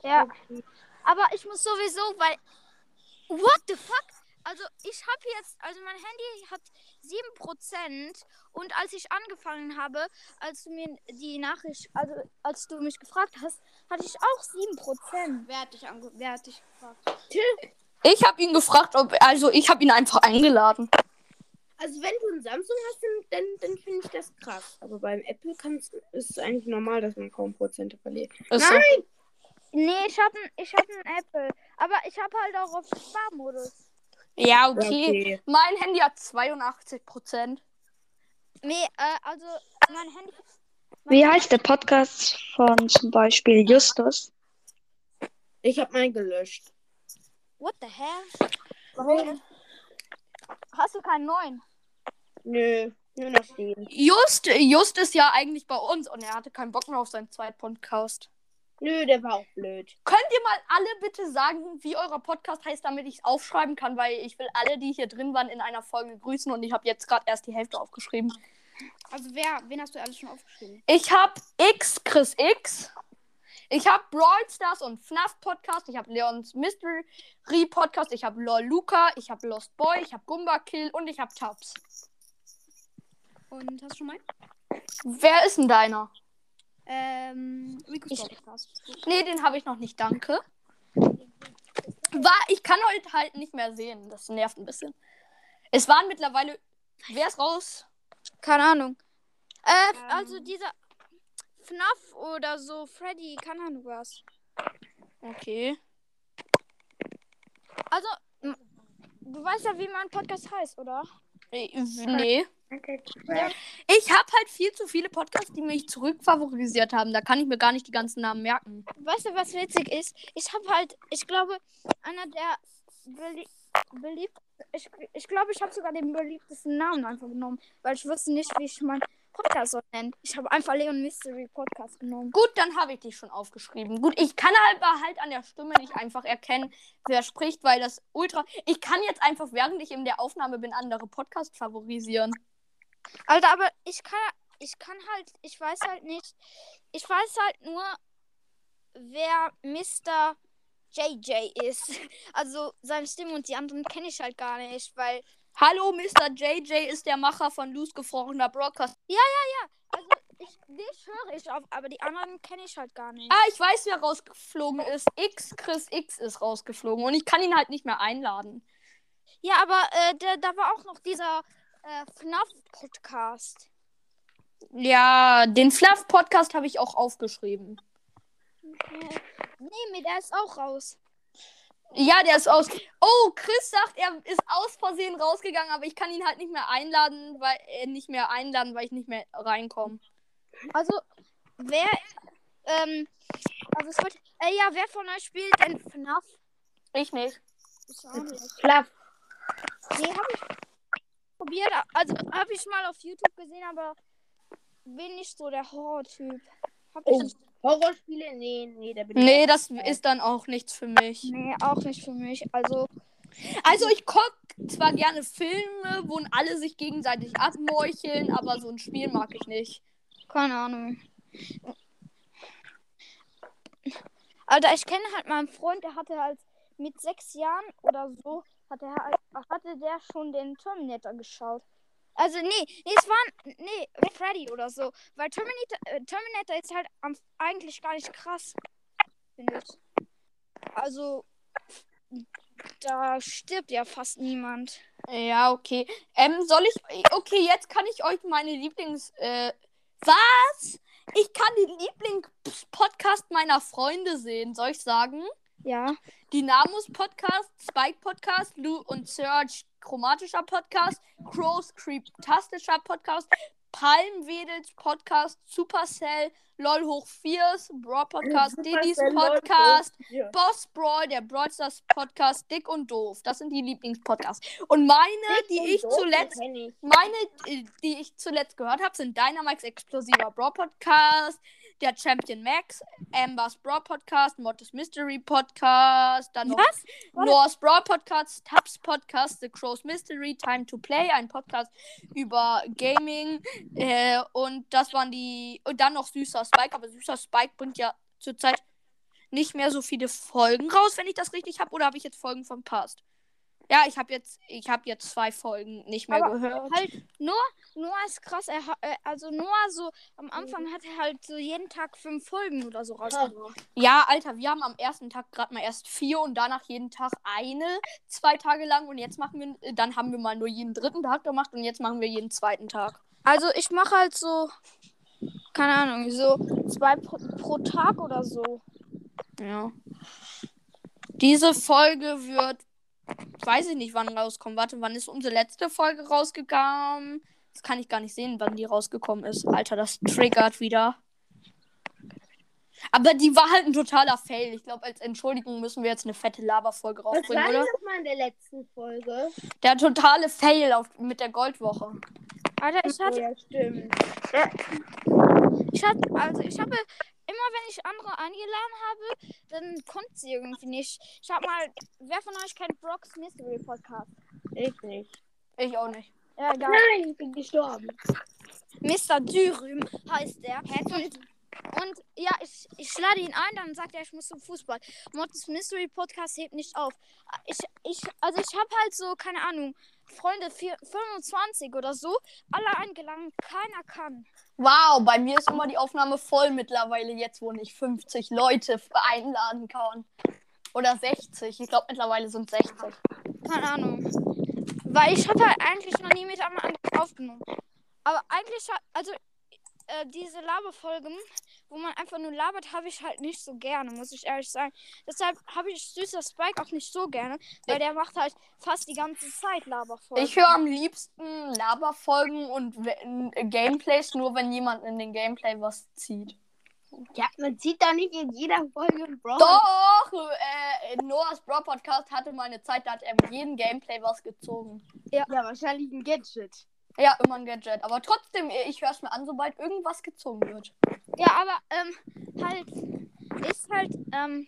Ja. Aber ich muss sowieso, weil. What the fuck? Also, ich habe jetzt. Also, mein Handy hat 7%. Und als ich angefangen habe, als du mir die Nachricht. Also, als du mich gefragt hast, hatte ich auch 7%. Wer hat dich, ange wer hat dich gefragt? Ich habe ihn gefragt, ob, also ich habe ihn einfach eingeladen. Also wenn du ein Samsung hast, dann, dann, dann finde ich das krass. Aber beim Apple kann's, ist es eigentlich normal, dass man kaum Prozente verliert. Ist so. Nein! Nee, ich habe ich hab einen Apple. Aber ich habe halt auch auf Sparmodus. Ja, okay. Mein Handy hat 82 Prozent. Nee, äh, also, mein Handy. Wie heißt der Podcast von zum Beispiel Justus? Ich habe meinen gelöscht. What the hell? Warum? Hast du keinen neuen? Nö, nur noch stehen. Just, Just ist ja eigentlich bei uns und er hatte keinen Bock mehr auf seinen zweiten Podcast. Nö, der war auch blöd. Könnt ihr mal alle bitte sagen, wie euer Podcast heißt, damit ich es aufschreiben kann, weil ich will alle, die hier drin waren, in einer Folge grüßen und ich habe jetzt gerade erst die Hälfte aufgeschrieben. Also, wer, wen hast du alles schon aufgeschrieben? Ich habe X Chris X. Ich habe Brawl Stars und FNAF Podcast. Ich habe Leons Mystery Podcast. Ich habe LOL Luca. Ich habe Lost Boy. Ich habe Gumba Kill und ich habe Tabs. Und hast du schon meinen? Wer ist denn deiner? Ähm, Rico's Podcast. Nee, den habe ich noch nicht, danke. War, ich kann heute halt nicht mehr sehen. Das nervt ein bisschen. Es waren mittlerweile. Wer ist raus? Keine Ahnung. Äh, Ähm. also dieser FNAF oder so, Freddy, keine Ahnung was. Okay. Also, du weißt ja, wie mein Podcast heißt, oder? Äh, Nee. Ich habe halt viel zu viele Podcasts, die mich zurückfavorisiert haben. Da kann ich mir gar nicht die ganzen Namen merken. Weißt du, was witzig ist? Ich habe halt, ich glaube, einer der belie beliebt, ich, ich glaube, ich habe sogar den beliebtesten Namen einfach genommen, weil ich wusste nicht, wie ich meinen Podcast so nennen. Ich habe einfach Leon Mystery Podcast genommen. Gut, dann habe ich dich schon aufgeschrieben. Gut, ich kann aber halt an der Stimme nicht einfach erkennen, wer spricht, weil das ultra. Ich kann jetzt einfach, während ich in der Aufnahme bin, andere Podcasts favorisieren. Alter, aber ich kann, ich kann halt, ich weiß halt nicht, ich weiß halt nur, wer Mr. JJ ist. [LAUGHS] Also seine Stimme und die anderen kenne ich halt gar nicht, weil, Hallo, Mr. JJ ist der Macher von Loose Gefrorener Broadcast. also ich, dich höre ich auf, aber die anderen kenne ich halt gar nicht. Ah, ich weiß, wer rausgeflogen ist. X, Chris X ist rausgeflogen und ich kann ihn halt nicht mehr einladen. Ja, aber äh, da, da war auch noch dieser äh, FNAF-Podcast. Ja, den Fluff-Podcast habe ich auch aufgeschrieben. Nee, mir der ist auch raus. Ja, der ist aus. Oh, Chris sagt, er ist aus Versehen rausgegangen, aber ich kann ihn halt nicht mehr einladen, weil äh, nicht mehr einladen, weil ich nicht mehr reinkomme. Also, wer, ähm, also es wird, äh, ja, wer von euch spielt denn FNAF? Ich nicht. Ich auch nicht. Fluff. Nee, hab ich probiert, also habe ich mal auf YouTube gesehen, aber bin nicht so der Horror-Typ. Oh. Horrorspiele? Nee, nee, da bin ich Nee, das nicht. ist dann auch nichts für mich. Nee, auch nicht für mich. Also, Also ich gucke zwar gerne Filme, wo alle sich gegenseitig abmorcheln, aber so ein Spiel mag ich nicht. keine Ahnung. Alter, ich kenne halt meinen Freund, der hatte halt mit sechs Jahren oder so, hatte, er hatte der schon den Terminator geschaut. Also, nee, nee, es war, nee, Freddy oder so. Weil Terminator, äh, Terminator ist halt am, eigentlich gar nicht krass, finde ich. Also, da stirbt ja fast niemand. Ja, okay. Ähm, soll ich. Okay, jetzt kann ich euch meine Lieblings. Äh, was? Ich kann den Lieblings-Podcast meiner Freunde sehen, soll ich sagen? Ja. Dynamus Podcast, Spike Podcast, Lou und Serge chromatischer Podcast, Crows Creeptastischer Podcast, Palmwedels Podcast, Supercell, LOL hoch 4, Brawl Podcast, Didis Podcast, Boss Brawl, der Brawl Stars Podcast, Dick und Doof. Das sind die Lieblingspodcasts. Und meine, die ich zuletzt meine, äh, die ich zuletzt gehört habe, sind Dynamax Explosiver Brawl Podcast, der Champion Max, Ambers Brawl Podcast, Mortis Mystery Podcast, dann noch Was? Noah's Brawl Podcast, Tabs Podcast, The Crow's Mystery, Time to Play, ein Podcast über Gaming äh, und das waren die und dann noch Süßer Spike, aber Süßer Spike bringt ja zurzeit nicht mehr so viele Folgen raus, wenn ich das richtig habe, oder habe ich jetzt Folgen verpasst? Ja, ich habe jetzt ich habe jetzt zwei Folgen nicht mehr Aber gehört. Halt, Noah, Noah ist krass. Er, äh, also Noah so, am Anfang hat er halt so jeden Tag fünf Folgen oder so rausgebracht. Ja, Alter, wir haben am ersten Tag gerade mal erst vier und danach jeden Tag eine, zwei Tage lang und jetzt machen wir, äh, dann haben wir mal nur jeden dritten Tag gemacht und jetzt machen wir jeden zweiten Tag. Also ich mache halt so, keine Ahnung, so zwei pro, pro Tag oder so. Ja. Diese Folge wird, weiß ich nicht, wann rauskommen. Warte, wann ist unsere letzte Folge rausgekommen? Das kann ich gar nicht sehen, wann die rausgekommen ist. Alter, das triggert wieder. Aber die war halt ein totaler Fail. Ich glaube, als Entschuldigung müssen wir jetzt eine fette Lava-Folge Was rausbringen, war oder? denn nochmal in der letzten Folge? Der totale Fail auf, mit der Goldwoche. Alter, ich Oh hatte, ja, stimmt. ich hatte, also ich habe immer, wenn ich andere eingeladen habe, dann kommt sie irgendwie nicht. Ich habe mal, wer von euch kennt Brock's Mystery Podcast? Ich nicht. Ich auch nicht. Ja, egal. Nein, ich bin gestorben. Mr. Dürüm heißt der. Und, und ja, ich, ich lade ihn ein, dann sagt er, ich muss zum Fußball. Mortis Mystery Podcast hebt nicht auf. Ich, ich, also ich habe halt so, keine Ahnung, Freunde, vier, 25 oder so, alle eingeladen, keiner kann. Wow, bei mir ist immer die Aufnahme voll mittlerweile, jetzt wo ich 50 Leute einladen kann. Oder 60. Ich glaube, mittlerweile sind 60. Keine Ahnung. Weil ich habe halt eigentlich noch nie mit einem anderen aufgenommen. Aber eigentlich, also, äh, diese Laberfolgen, wo man einfach nur labert, habe ich halt nicht so gerne, muss ich ehrlich sagen. Deshalb habe ich Süßer Spike auch nicht so gerne, weil der macht halt fast die ganze Zeit Laberfolgen. Ich höre am liebsten Laberfolgen und äh, Gameplays nur, wenn jemand in den Gameplay was zieht. Ja, man sieht doch nicht in jeder Folge ein Brawl. Doch! Äh, in Noahs Bro Podcast hatte mal eine Zeit, da hat er mit jedem Gameplay was gezogen. Ja, wahrscheinlich ein Gadget. Ja, immer ein Gadget. Aber trotzdem, ich höre es mir an, sobald irgendwas gezogen wird. Ja, aber ähm, halt, ist halt, ähm,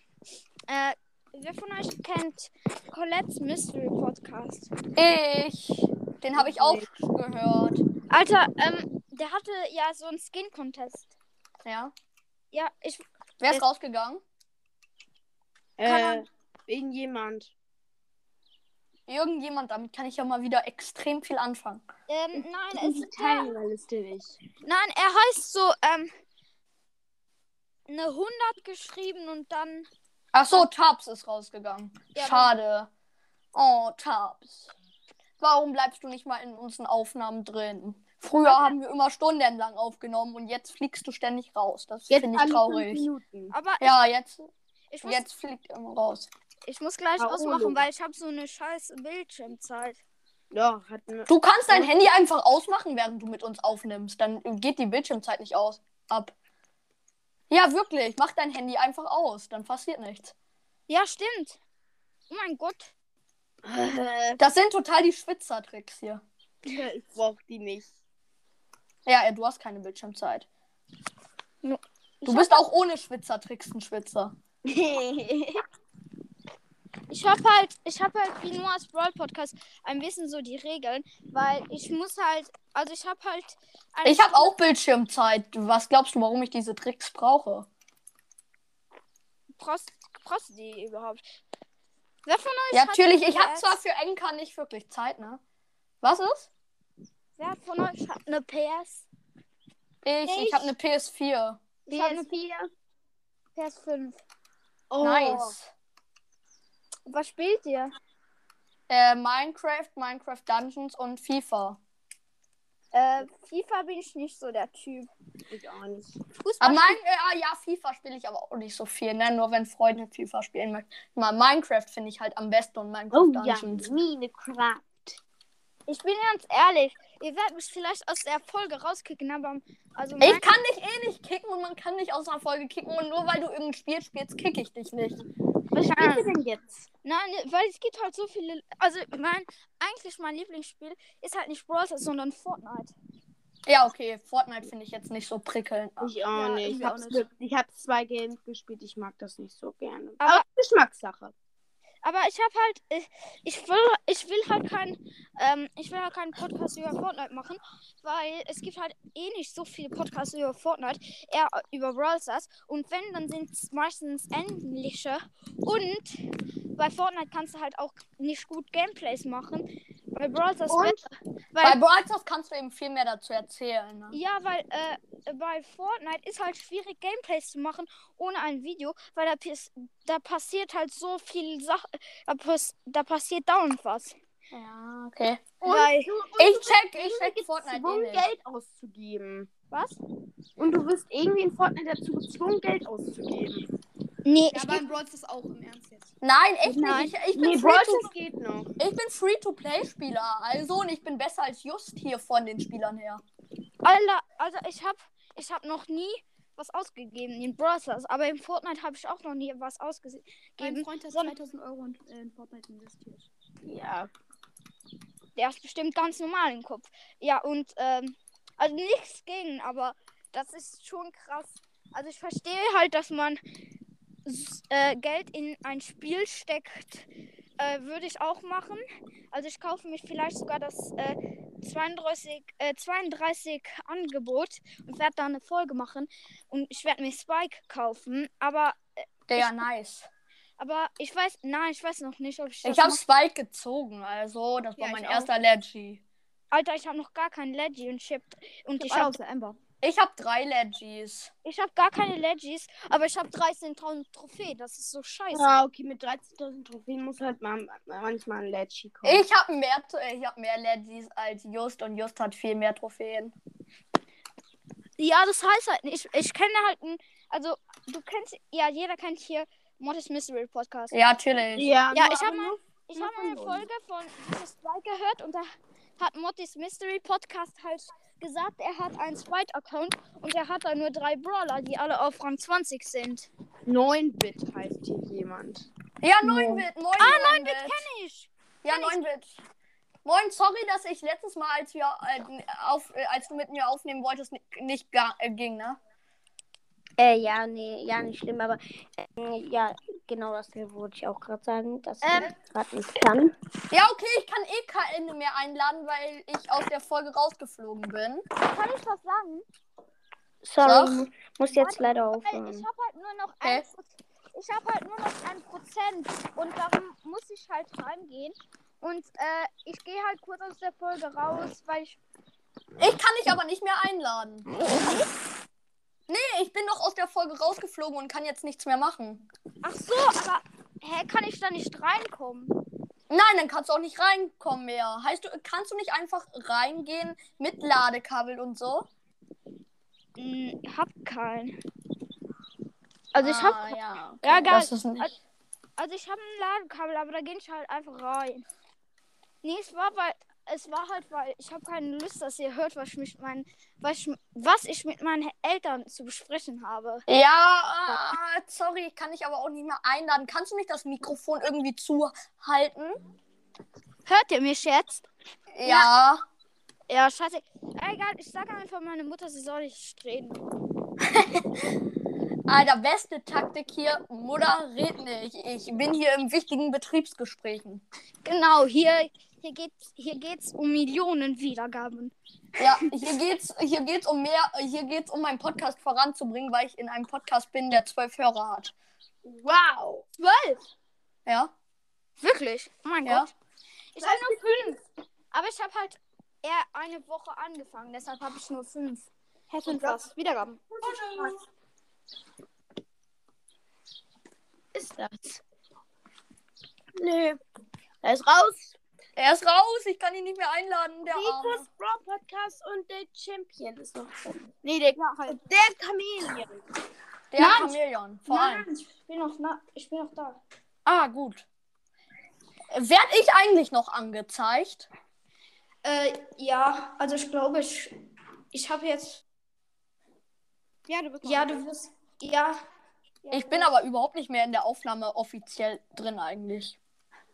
äh, wer von euch kennt Colette's Mystery Podcast? Ich. Den habe ich auch gehört. Alter, ähm, der hatte ja so einen Skin-Contest. Ja. Ja, ich, Wer ist rausgegangen? Äh, irgendjemand. Irgendjemand, damit kann ich ja mal wieder extrem viel anfangen. ähm, nein, In es ist der, Teilnehmerliste nicht. nein, er heißt so, ähm, eine 100 geschrieben und dann, Ach so, Tabs ist rausgegangen. Ja, Schade. Oh, Tabs. Warum bleibst du nicht mal in unseren Aufnahmen drin? Früher haben wir immer stundenlang aufgenommen und jetzt fliegst du ständig raus. Das Jetzt finde ich traurig. Aber Ja, jetzt, ich, muss, jetzt fliegt er immer raus. Ich muss gleich Paolo. ausmachen, weil ich habe so eine scheiß Bildschirmzeit. Ja, hat eine. Du kannst dein Handy einfach ausmachen, während du mit uns aufnimmst. Dann geht die Bildschirmzeit nicht aus. Ab. Ja, wirklich. Mach dein Handy einfach aus. Dann passiert nichts. Ja, stimmt. Oh mein Gott. [LAUGHS] Das sind total die Schwitzer-Tricks hier. [LAUGHS] ich brauch die nicht. Ja, äh, du hast keine Bildschirmzeit. Du bist auch ohne Schwitzer-Tricks ein Schwitzer. [LAUGHS] Ich habe halt, ich habe halt wie Noah's Brawl Podcast ein bisschen so die Regeln, weil ich muss halt, also ich habe halt. Ich habe auch Bildschirmzeit. Was glaubst du, warum ich diese Tricks brauche? Brauchst, brauchst du die überhaupt? Wer von euch Ja, hat natürlich. Ich habe zwar für Enka nicht wirklich Zeit, ne? Was ist? Wer von euch hat eine PS? Ich, ich habe eine PS4. Ich habe eine PS4. PS5. Oh. Nice. Was spielt ihr? Äh, Minecraft, Minecraft Dungeons und FIFA. Äh, FIFA bin ich nicht so der Typ. Ich auch nicht. Fußball. Aber mein, äh, ja, FIFA spiele ich aber auch nicht so viel, ne? Nur wenn Freunde FIFA spielen möchten. Mal Minecraft finde ich halt am besten und Minecraft Oh ja, Dungeons. Minecraft. ich bin ganz ehrlich. Ihr werdet mich vielleicht aus der Folge rauskicken, aber also Ich kann dich eh nicht kicken und man kann dich aus einer Folge kicken und nur weil du irgendein Spiel spielst, kicke ich dich nicht. Was spielst du denn jetzt? Nein, weil es gibt halt so viele. Also mein eigentlich mein Lieblingsspiel ist halt nicht Brawl sondern Fortnite. Ja, okay, Fortnite finde ich jetzt nicht so prickelnd. Ich auch Ja, nicht. ich Ich habe zwei Games gespielt. Ich mag das nicht so gerne. Aber- Aber, Geschmackssache. Aber ich habe halt, ich, ich will, ich will halt kein, ähm, ich will halt keinen Podcast über Fortnite machen, weil es gibt halt eh nicht so viele Podcasts über Fortnite, eher über Brawl Stars. Und wenn, dann sind es meistens ähnliche. Und bei Fortnite kannst du halt auch nicht gut Gameplays machen. Bei Brawl Stars Und? Bei Brawl Stars kannst du eben viel mehr dazu erzählen. Ne? ja, weil äh, bei Fortnite ist halt schwierig Gameplays zu machen ohne ein Video, weil da, pis- da passiert halt so viel Sachen, da, pass da passiert dauernd was. Ja, okay. Und Weil- du, und Ich check, ich check Fortnite eh gezwungen, nicht. Geld auszugeben. Was? Und du wirst irgendwie in Fortnite dazu gezwungen, Geld auszugeben. Nee, Ja, ich aber in Brawl ist auch im Ernst. Nein, echt Nein. nicht. Ich, ich bin Nee, Brawl Stars geht noch. ich bin Free-to-Play-Spieler. Also, und ich bin besser als Just hier von den Spielern her. Alter, also ich hab, ich hab noch nie was ausgegeben in Brawl Stars, aber in Fortnite habe ich auch noch nie was Mein ausgegeben. Freund hat sondern- 2000 Euro in, äh, in Fortnite investiert. Ja. Der ist bestimmt ganz normal im Kopf. Ja, und, ähm, also nichts gegen, aber das ist schon krass. Also ich verstehe halt, dass man äh, Geld in ein Spiel steckt. Äh, würde ich auch machen. Also ich kaufe mich vielleicht sogar das äh, 32, äh, 32 Angebot und werde da eine Folge machen. Und ich werde mir Spike kaufen. Aber, Der ja nice. aber ich weiß, nein, ich weiß noch nicht, ob ich Ich habe Spike gezogen, also das war Ja, mein erster Leggy. Alter, ich habe noch gar kein Leggy und hab, und ich Ich habe. Ich habe drei Leggies. Ich habe gar keine Legis, aber ich habe 13.000 Trophäen. Das ist so scheiße. Ja, okay, mit 13.000 Trophäen muss halt mal, manchmal ein Leggy kommen. Ich habe mehr, ich hab mehr Leggies als Just und Just hat viel mehr Trophäen. Ja, das heißt halt nicht. Ich, ich kenne halt ein, also du kennst, ja, jeder kennt hier Mortis Mystery Podcast. Ja, natürlich. Ja, Ja, ich habe mal, ich habe mal eine. Folge von Jesus Strike gehört und da hat Mortis Mystery Podcast halt gesagt, er hat einen Sprite-Account und er hat da nur drei Brawler, die alle auf Rang 20 sind. 9-Bit heißt hier jemand. Ja, 9-Bit. Moin, Ah, 9-Bit. Kenn ich. Ja, 9-Bit. Moin, sorry, dass ich letztes Mal, als wir äh, auf, äh, als du mit mir aufnehmen wolltest, nicht, nicht äh, ging, ne? Äh, ja, nee, ja, nicht schlimm, aber äh, ja, genau das wollte ich auch gerade sagen, dass Ähm. ich gerade nicht kann. Ja, okay, ich kann eh keinen mehr einladen, weil ich aus der Folge rausgeflogen bin. Kann ich was sagen? Sorry, mu- muss jetzt leider Weil aufhören. ich habe halt nur noch ein Prozent. Ich habe halt nur noch ein Prozent und darum muss ich halt reingehen. Und äh, ich gehe halt kurz aus der Folge raus, weil ich. Ich kann dich aber nicht mehr einladen. Nee, ich bin doch aus der Folge rausgeflogen und kann jetzt nichts mehr machen. Ach so, aber hä, kann ich da nicht reinkommen? Nein, dann kannst du auch nicht reinkommen mehr. Heißt du, kannst du nicht einfach reingehen mit Ladekabel und so? Hm, hab keinen. Also ich hab. ah, ja. Ja, geil. Das ist nicht. Also ich habe ein Ladekabel, aber da gehe ich halt einfach rein. Nee, es war weil es war halt, weil ich habe keine Lust, dass ihr hört, was ich mit meinen, was ich, was ich mit meinen Eltern zu besprechen habe. Ja, äh, sorry, ich kann dich aber auch nicht mehr einladen. Kannst du nicht das Mikrofon irgendwie zuhalten? Hört ihr mich jetzt? Ja. Ja, scheiße. Egal, ich sage einfach meine Mutter, sie soll nicht reden. [LAUGHS] Alter, beste Taktik hier. Mutter, red nicht. Ich bin hier im wichtigen Betriebsgesprächen. Genau, hier, hier geht's, hier geht's um Millionen Wiedergaben. Ja, hier geht's, hier geht's um mehr, hier geht's um meinen Podcast voranzubringen, weil ich in einem Podcast bin, der zwölf Hörer hat. Wow. Zwölf? Ja? Wirklich? Oh mein Ja. Gott. Ich habe nur fünf. Aber ich habe halt eher eine Woche angefangen, deshalb habe ich nur fünf. Hä, fünf was? Wiedergaben. Ist das? Nee. Er ist raus. Er ist raus, ich kann ihn nicht mehr einladen, der. Nikos Brawl Podcast und der Champion ist noch drin. Nee, der, halt. Der Chameleon. Der Nein. Chamäleon, vor allem. Nein, ich bin noch, na, ich bin noch da. Ah, gut. Werd ich eigentlich noch angezeigt? Äh, ja, also ich glaube, ich, ich habe jetzt. Ja, du bist Ja, du wirst. Ja. Ich bin aber überhaupt nicht mehr in der Aufnahme offiziell drin eigentlich.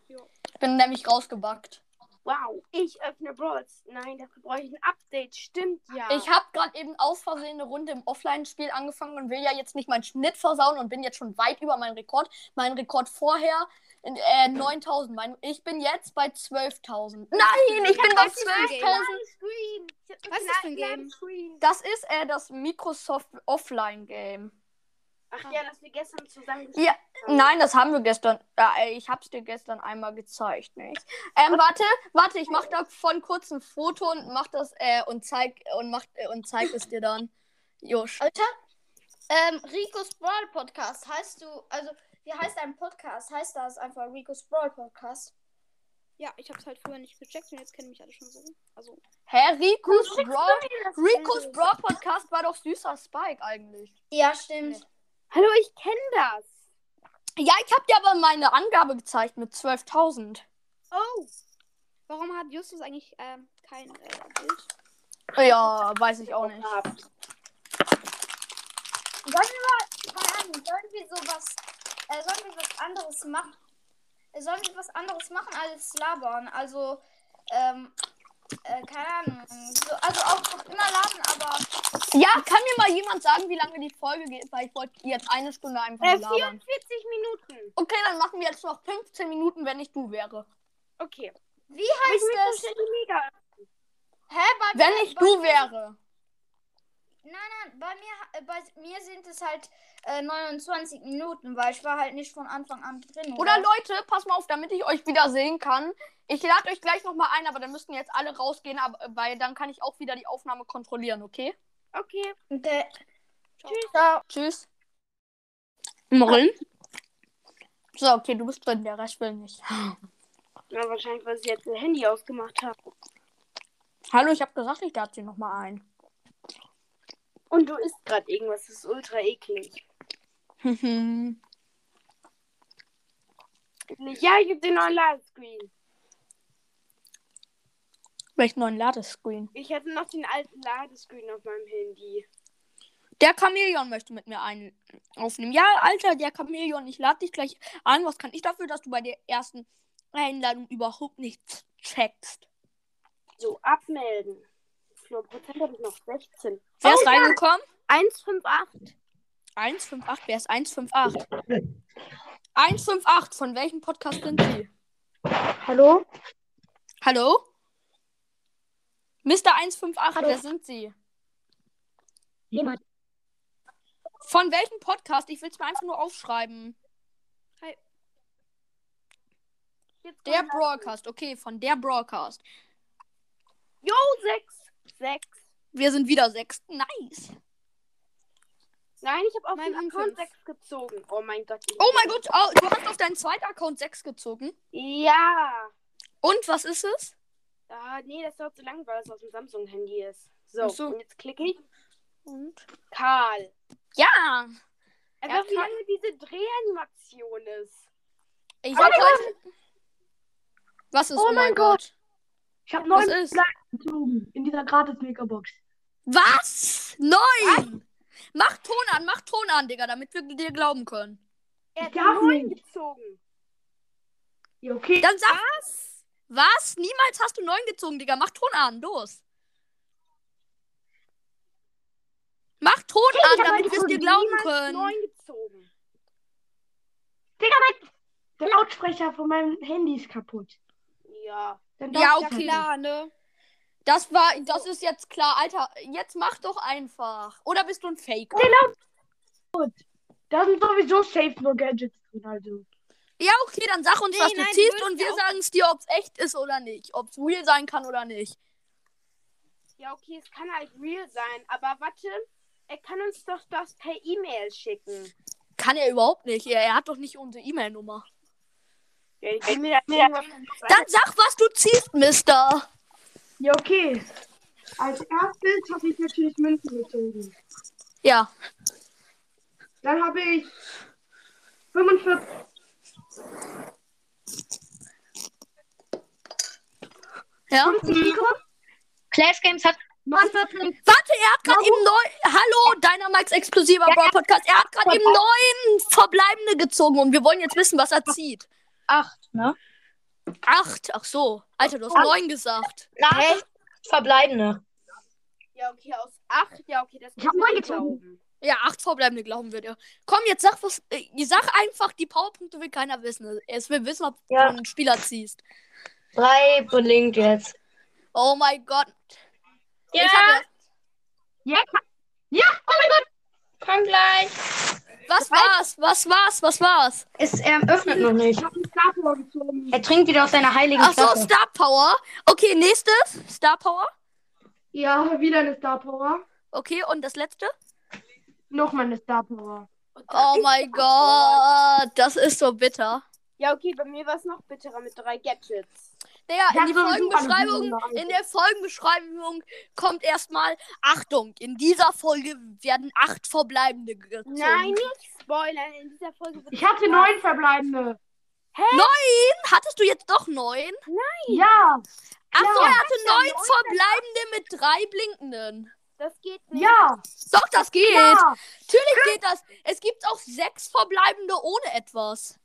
Jo. Ich bin nämlich rausgebackt. Wow. Ich öffne Brawls. Nein, dafür brauche ich ein Update. Stimmt ja. Ich habe gerade eben aus Versehen eine Runde im Offline-Spiel angefangen und will ja jetzt nicht meinen Schnitt versauen und bin jetzt schon weit über meinen Rekord. Mein Rekord vorher in, äh, 9000. Mein, ich bin jetzt bei 12.000. Nein, ich bin bei 12.000. Screen. Ich hab Was ist das für ein Game? Screen. Das ist äh, das Microsoft Offline-Game. Ach ja, das wir gestern zusammen Ja, nein, das haben wir gestern. Ey, ich hab's dir gestern einmal gezeigt, nicht? Ähm, warte, warte, ich mach davon kurz ein Foto und mach das äh, und zeig und mach äh, und zeig es dir dann. Josh. Alter, ähm, Ricos Brawl Podcast heißt du, also, wie heißt dein Podcast? Heißt das einfach Ricos Brawl Podcast? Ja, ich hab's halt früher nicht gecheckt und jetzt kennen mich alle schon so. Also, Hä, Ricos Brawl, Ricos Brawl Podcast war doch süßer Spike eigentlich. Ja, stimmt. Hallo, ich kenne das. Ja, ich hab dir aber meine Angabe gezeigt mit 12.000. oh! Warum hat Justus eigentlich ähm, kein äh, Bild? Ja, weiß ich auch nicht. Sollen wir mal, keine Ahnung, sollen wir sowas, äh, sollen wir was anderes machen? Sollen wir was anderes machen als labern? Also, ähm, äh, keine Ahnung. So, also auch noch immer labern, aber Ja, kann mir mal jemand sagen, wie lange die Folge geht? Weil ich wollte jetzt eine Stunde einfach Äh, nur labern. 44 Minuten. Okay, dann machen wir jetzt noch 15 Minuten, wenn ich du wäre. Okay. wie heißt mega. Hä, bei Wenn ich bei, du wäre. Nein, nein, bei mir, äh, bei mir sind es halt äh, 29 Minuten, weil ich war halt nicht von Anfang an drin. Oder Leute, pass mal auf, damit ich euch wieder sehen kann. Ich lade euch gleich nochmal ein, aber dann müssten jetzt alle rausgehen, aber, weil dann kann ich auch wieder die Aufnahme kontrollieren, okay? Okay. Okay. Tschüss. Ciao. Tschüss. Morin? So, okay, du bist drin, der Rest will nicht. Na, wahrscheinlich, weil sie jetzt ihr Handy ausgemacht haben. Hallo, ich habe gesagt, ich lade sie nochmal ein. Und du isst gerade irgendwas, das ist ultra eklig. [LAUGHS] Ja, ich hab den neuen Ladescreen. Welchen neuen Ladescreen? Ich hatte noch den alten Ladescreen auf meinem Handy. Der Chamäleon möchte mit mir ein aufnehmen. Ja, Alter, der Chamäleon, ich lade dich gleich an. Was kann ich dafür, dass du bei der ersten Einladung überhaupt nichts checkst? So, abmelden. Für Prozent habe ich noch 16. Wer ist reingekommen? 158. 158, wer ist 158? 158, von welchem Podcast sind Sie? Hallo? Hallo? Mr. 158, wer sind Sie? Jemand. Von welchem Podcast? Ich will es mir einfach nur aufschreiben. Jetzt Der Broadcast, okay, von der Broadcast. Jo, 6. 6. Wir sind wieder sechs. Nice. Nein, ich habe auf Mein den um Account fünf. 6 gezogen. Oh mein Gott. Oh mein Gott, oh, du hast auf deinen zweiten Account 6 gezogen. Ja. Und was ist es? Ah, nee, das dauert so lange, weil das aus dem Samsung-Handy ist. So, so. und jetzt klicke ich. Und? Karl. Ja. Einfach Ja, wie Karl. lange diese Drehanimation ist. Ich hab heute. Was ist? Oh, mein Gott. Ich habe Was neun ist? Bleiben gezogen in dieser gratis-Megabox. Was? Neun. Mach Ton an, mach Ton an, Digga, damit wir dir glauben können. Er Ich hat neun gezogen. Ja, okay. Dann sag. Was? Was? Niemals hast du neun gezogen, Digga. Mach Ton an, los. Mach Ton an, hab damit wir es dir glauben können. neun gezogen. Digga, mein, der Lautsprecher von meinem Handy ist kaputt. Ja. Dann Ja, okay. das Klar, ne? Das war, das ist jetzt klar, Alter. Jetzt mach doch einfach. Oder bist du ein Fake? nicht. Da sind sowieso safe nur Gadgets drin, also. Ja, okay, dann sag uns, Nee, was du nein, du ziehst und wir sagen es dir, ob es echt ist oder nicht. Ob es real sein kann oder nicht. Ja, okay, es kann halt real sein. Aber warte, er kann uns doch das per E-Mail schicken. Kann er überhaupt nicht. Er, er hat doch nicht unsere E-Mail-Nummer. Ja, ich will mir das irgendwas Dann sag, was du ziehst, Mister. Ja, okay. Als erstes habe ich natürlich Münzen gezogen. Ja. Dann habe ich 45. Ja. 50 Rico, Clash Games hat 49. Warte, er hat gerade eben neun. Hallo, Dynamax exklusiver Brawl Podcast. Er hat gerade eben neun verbleibende gezogen und wir wollen jetzt wissen, was er zieht. Acht, ne? Acht. Ach so. Alter, du hast neun gesagt. Nein, verbleibende. Ja, okay, aus acht. Ja, okay, das Ich hab neun gezogen. glauben. Ja, acht verbleibende glauben wir dir. Komm, jetzt sag was. Äh, sag einfach, die Powerpunkte will keiner wissen. Es will wissen, ob Ja. du einen Spieler ziehst. Drei blinkt jetzt. Oh mein Gott. Ja, hatte, Ja, ja, oh mein Gott. Komm gleich. was war's? Was war's? Was war's? Es er öffnet noch nicht. Ich habe einen Star Power gezogen. Er trinkt wieder aus seiner heiligen Ach so, Flasche. Star Power. Okay, nächstes. Star Power. Ja, wieder eine Star Power. Okay, und das letzte? Nochmal eine Star Power. Oh mein Gott, das ist so bitter. Ja, okay, bei mir war es noch bitterer mit drei Gadgets. Digga, in, die Folgenbeschreibung, in der Folgenbeschreibung kommt erstmal Achtung, in dieser Folge werden acht verbleibende gezogen. Nein, nicht spoilern. In dieser Folge wird Ich hatte neun verbleibende. Hattest du jetzt doch neun? Ja, Ach so, Ja. er hatte neun verbleibende mit drei blinkenden. Das geht nicht. ja, Doch, das geht. ja. Natürlich geht das. Es gibt auch sechs verbleibende ohne etwas.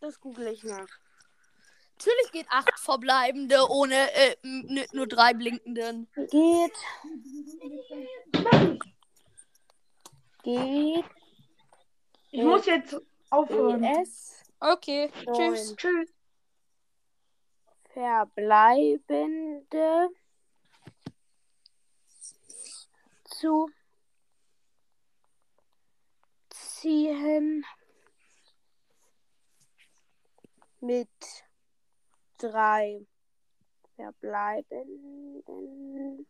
Das google ich nach. Natürlich geht acht verbleibende ohne äh, nur drei blinkenden. Geht. Geht. Ich muss jetzt aufhören. Es Okay, tschüss. Tschüss. verbleibende zu ziehen mit drei verbleibenden.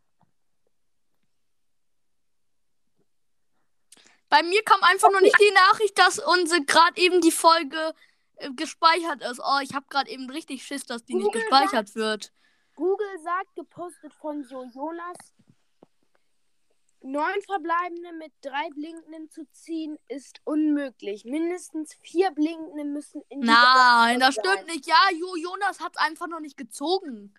Bei mir kam einfach nur nicht die Nachricht, dass unsere gerade eben die Folge äh, gespeichert ist. Oh, ich habe gerade eben richtig Schiss, dass die nicht Google gespeichert wird. Google sagt, gepostet von Jo Jonas. Neun verbleibende mit drei blinkenden zu ziehen, ist unmöglich. Mindestens vier blinkende müssen in dieser Nein, das sein. stimmt nicht. Ja, Jo Jonas hat einfach noch nicht gezogen.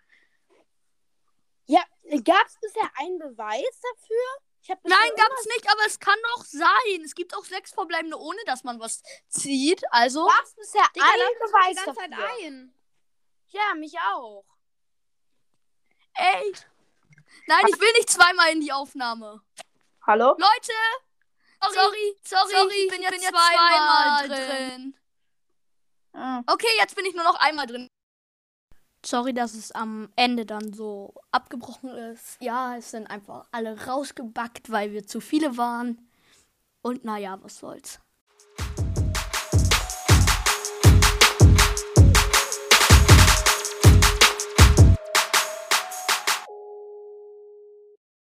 Ja, gab es bisher einen Beweis dafür? Nein, bisher gab's nicht, aber es kann doch sein. Es gibt auch sechs verbleibende, ohne dass man was zieht. Also. Gab es bisher Digga, einen Beweis die ganze Zeit dafür? ein. Ja, mich auch. Ey. Nein, ich will nicht zweimal in die Aufnahme. Hallo? Leute! Sorry, sorry, sorry ich bin, jetzt zweimal drin. Ah. Okay, jetzt bin ich nur noch einmal drin. Sorry, dass es am Ende dann so abgebrochen ist. Ja, es sind einfach alle rausgebackt, weil wir zu viele waren. Und naja, was soll's.